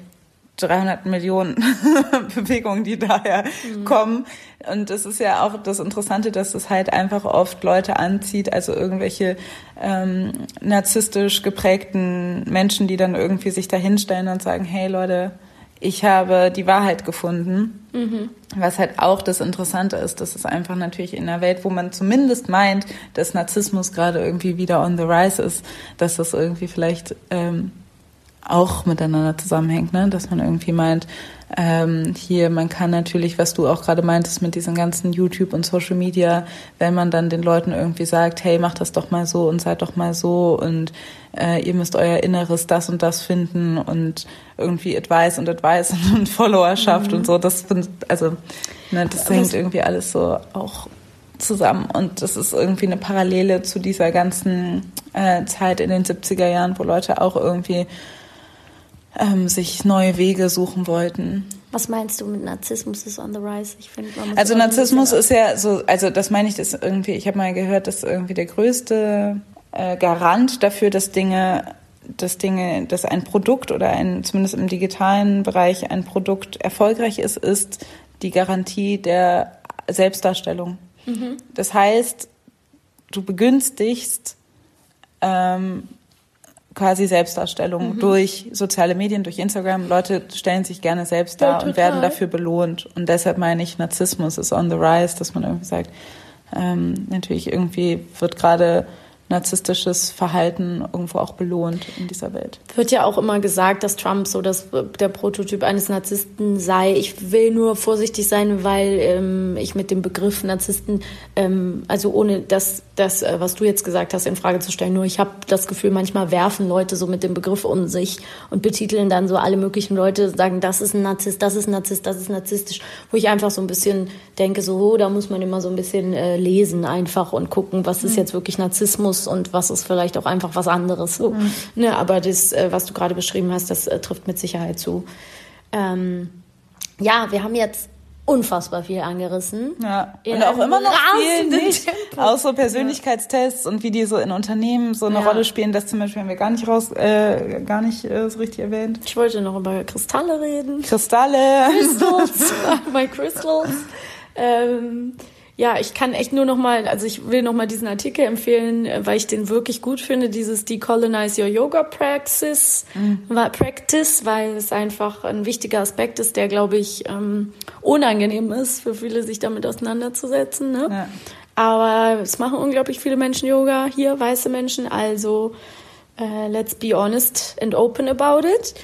300 Millionen Bewegungen, die daher mhm. kommen. Und es ist ja auch das Interessante, dass es halt einfach oft Leute anzieht, also irgendwelche ähm, narzisstisch geprägten Menschen, die dann irgendwie sich dahinstellen und sagen, hey Leute, ich habe die Wahrheit gefunden. Mhm. Was halt auch das Interessante ist, dass es einfach natürlich in einer Welt, wo man zumindest meint, dass Narzissmus gerade irgendwie wieder on the rise ist, dass das irgendwie vielleicht ähm, auch miteinander zusammenhängt, ne? dass man irgendwie meint, ähm, hier, man kann natürlich, was du auch gerade meintest mit diesen ganzen YouTube und Social Media, wenn man dann den Leuten irgendwie sagt, hey, macht das doch mal so und seid doch mal so und äh, ihr müsst euer Inneres das und das finden und irgendwie Advice und Advice und Followerschaft mhm. und so, das also ne, das hängt irgendwie alles so auch zusammen und das ist irgendwie eine Parallele zu dieser ganzen äh, Zeit in den 70er Jahren, wo Leute auch irgendwie ähm, sich neue Wege suchen wollten. Was meinst du mit Narzissmus ist on the rise? Ich finde, also Narzissmus ist ja so, also das meine ich, das irgendwie. Ich habe mal gehört, dass irgendwie der größte äh, Garant dafür, dass Dinge, dass Dinge, dass ein Produkt oder ein zumindest im digitalen Bereich ein Produkt erfolgreich ist, ist die Garantie der Selbstdarstellung. Mhm. Das heißt, du begünstigst ähm, quasi Selbstdarstellung mhm. durch soziale Medien, durch Instagram. Leute stellen sich gerne selbst dar ja, und werden dafür belohnt. Und deshalb meine ich, Narzissmus ist on the rise, dass man irgendwie sagt, ähm, natürlich irgendwie wird gerade narzisstisches Verhalten irgendwo auch belohnt in dieser Welt. Wird ja auch immer gesagt, dass Trump so das, der Prototyp eines Narzissten sei. Ich will nur vorsichtig sein, weil ähm, ich mit dem Begriff Narzissten, ähm, also ohne das, das, äh, was du jetzt gesagt hast, in Frage zu stellen, nur ich habe das Gefühl, manchmal werfen Leute so mit dem Begriff um sich und betiteln dann so alle möglichen Leute, sagen, das ist ein Narzisst, das ist ein Narzisst, das ist narzisstisch, wo ich einfach so ein bisschen denke, so, oh, da muss man immer so ein bisschen äh, lesen einfach und gucken, was ist mhm. jetzt wirklich Narzissmus muss und was ist vielleicht auch einfach was anderes. So. Mhm. Ne, aber das, äh, was du gerade beschrieben hast, das äh, trifft mit Sicherheit zu. Ähm, ja, wir haben jetzt unfassbar viel angerissen. Ja. Und auch immer noch viel nicht. Tempo. Auch so Persönlichkeitstests und wie die so in Unternehmen so eine ja. Rolle spielen, das zum Beispiel haben wir gar nicht raus, äh, gar nicht äh, so richtig erwähnt. Ich wollte noch über Kristalle reden. Kristalle. Crystals. bei Crystals. Ähm, ja, ich kann echt nur noch mal, also ich will noch mal diesen Artikel empfehlen, äh, weil ich den wirklich gut finde, dieses Decolonize Your Yoga Practice, mhm. Practice, weil es einfach ein wichtiger Aspekt ist, der, glaube ich, ähm, unangenehm ist für viele, sich damit auseinanderzusetzen. Ne? Ja. Aber es machen unglaublich viele Menschen Yoga hier, weiße Menschen, also äh, let's be honest and open about it.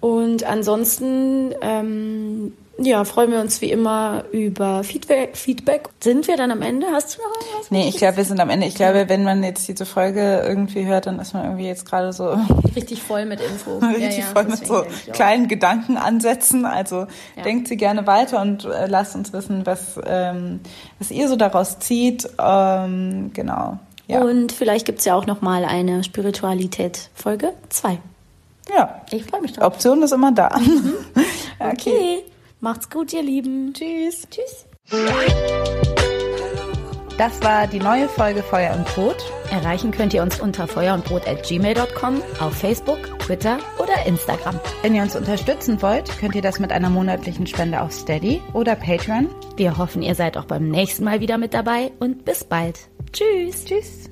Und ansonsten ähm, ja, freuen wir uns wie immer über Feedback. Feedback. Sind wir dann am Ende? Hast du noch was? Nee, ich glaube, wir sind am Ende. Ich glaube, wenn man jetzt diese Folge irgendwie hört, dann ist man irgendwie jetzt gerade so richtig voll mit Info. richtig ja, ja, voll mit so kleinen Gedankenansätzen. Also ja. denkt sie gerne weiter und äh, lasst uns wissen, was, ähm, was ihr so daraus zieht. Ähm, genau. Und vielleicht gibt es ja auch noch mal eine Spiritualität Folge 2. Ja. Ich freue mich drauf. Option ist immer da. Mhm. okay. okay. Macht's gut, ihr Lieben. Tschüss. Tschüss. Das war die neue Folge Feuer und Brot. Erreichen könnt ihr uns unter feuerundbrot.gmail.com, auf Facebook, Twitter oder Instagram. Wenn ihr uns unterstützen wollt, könnt ihr das mit einer monatlichen Spende auf Steady oder Patreon. Wir hoffen, ihr seid auch beim nächsten Mal wieder mit dabei und bis bald. Tschüss. Tschüss.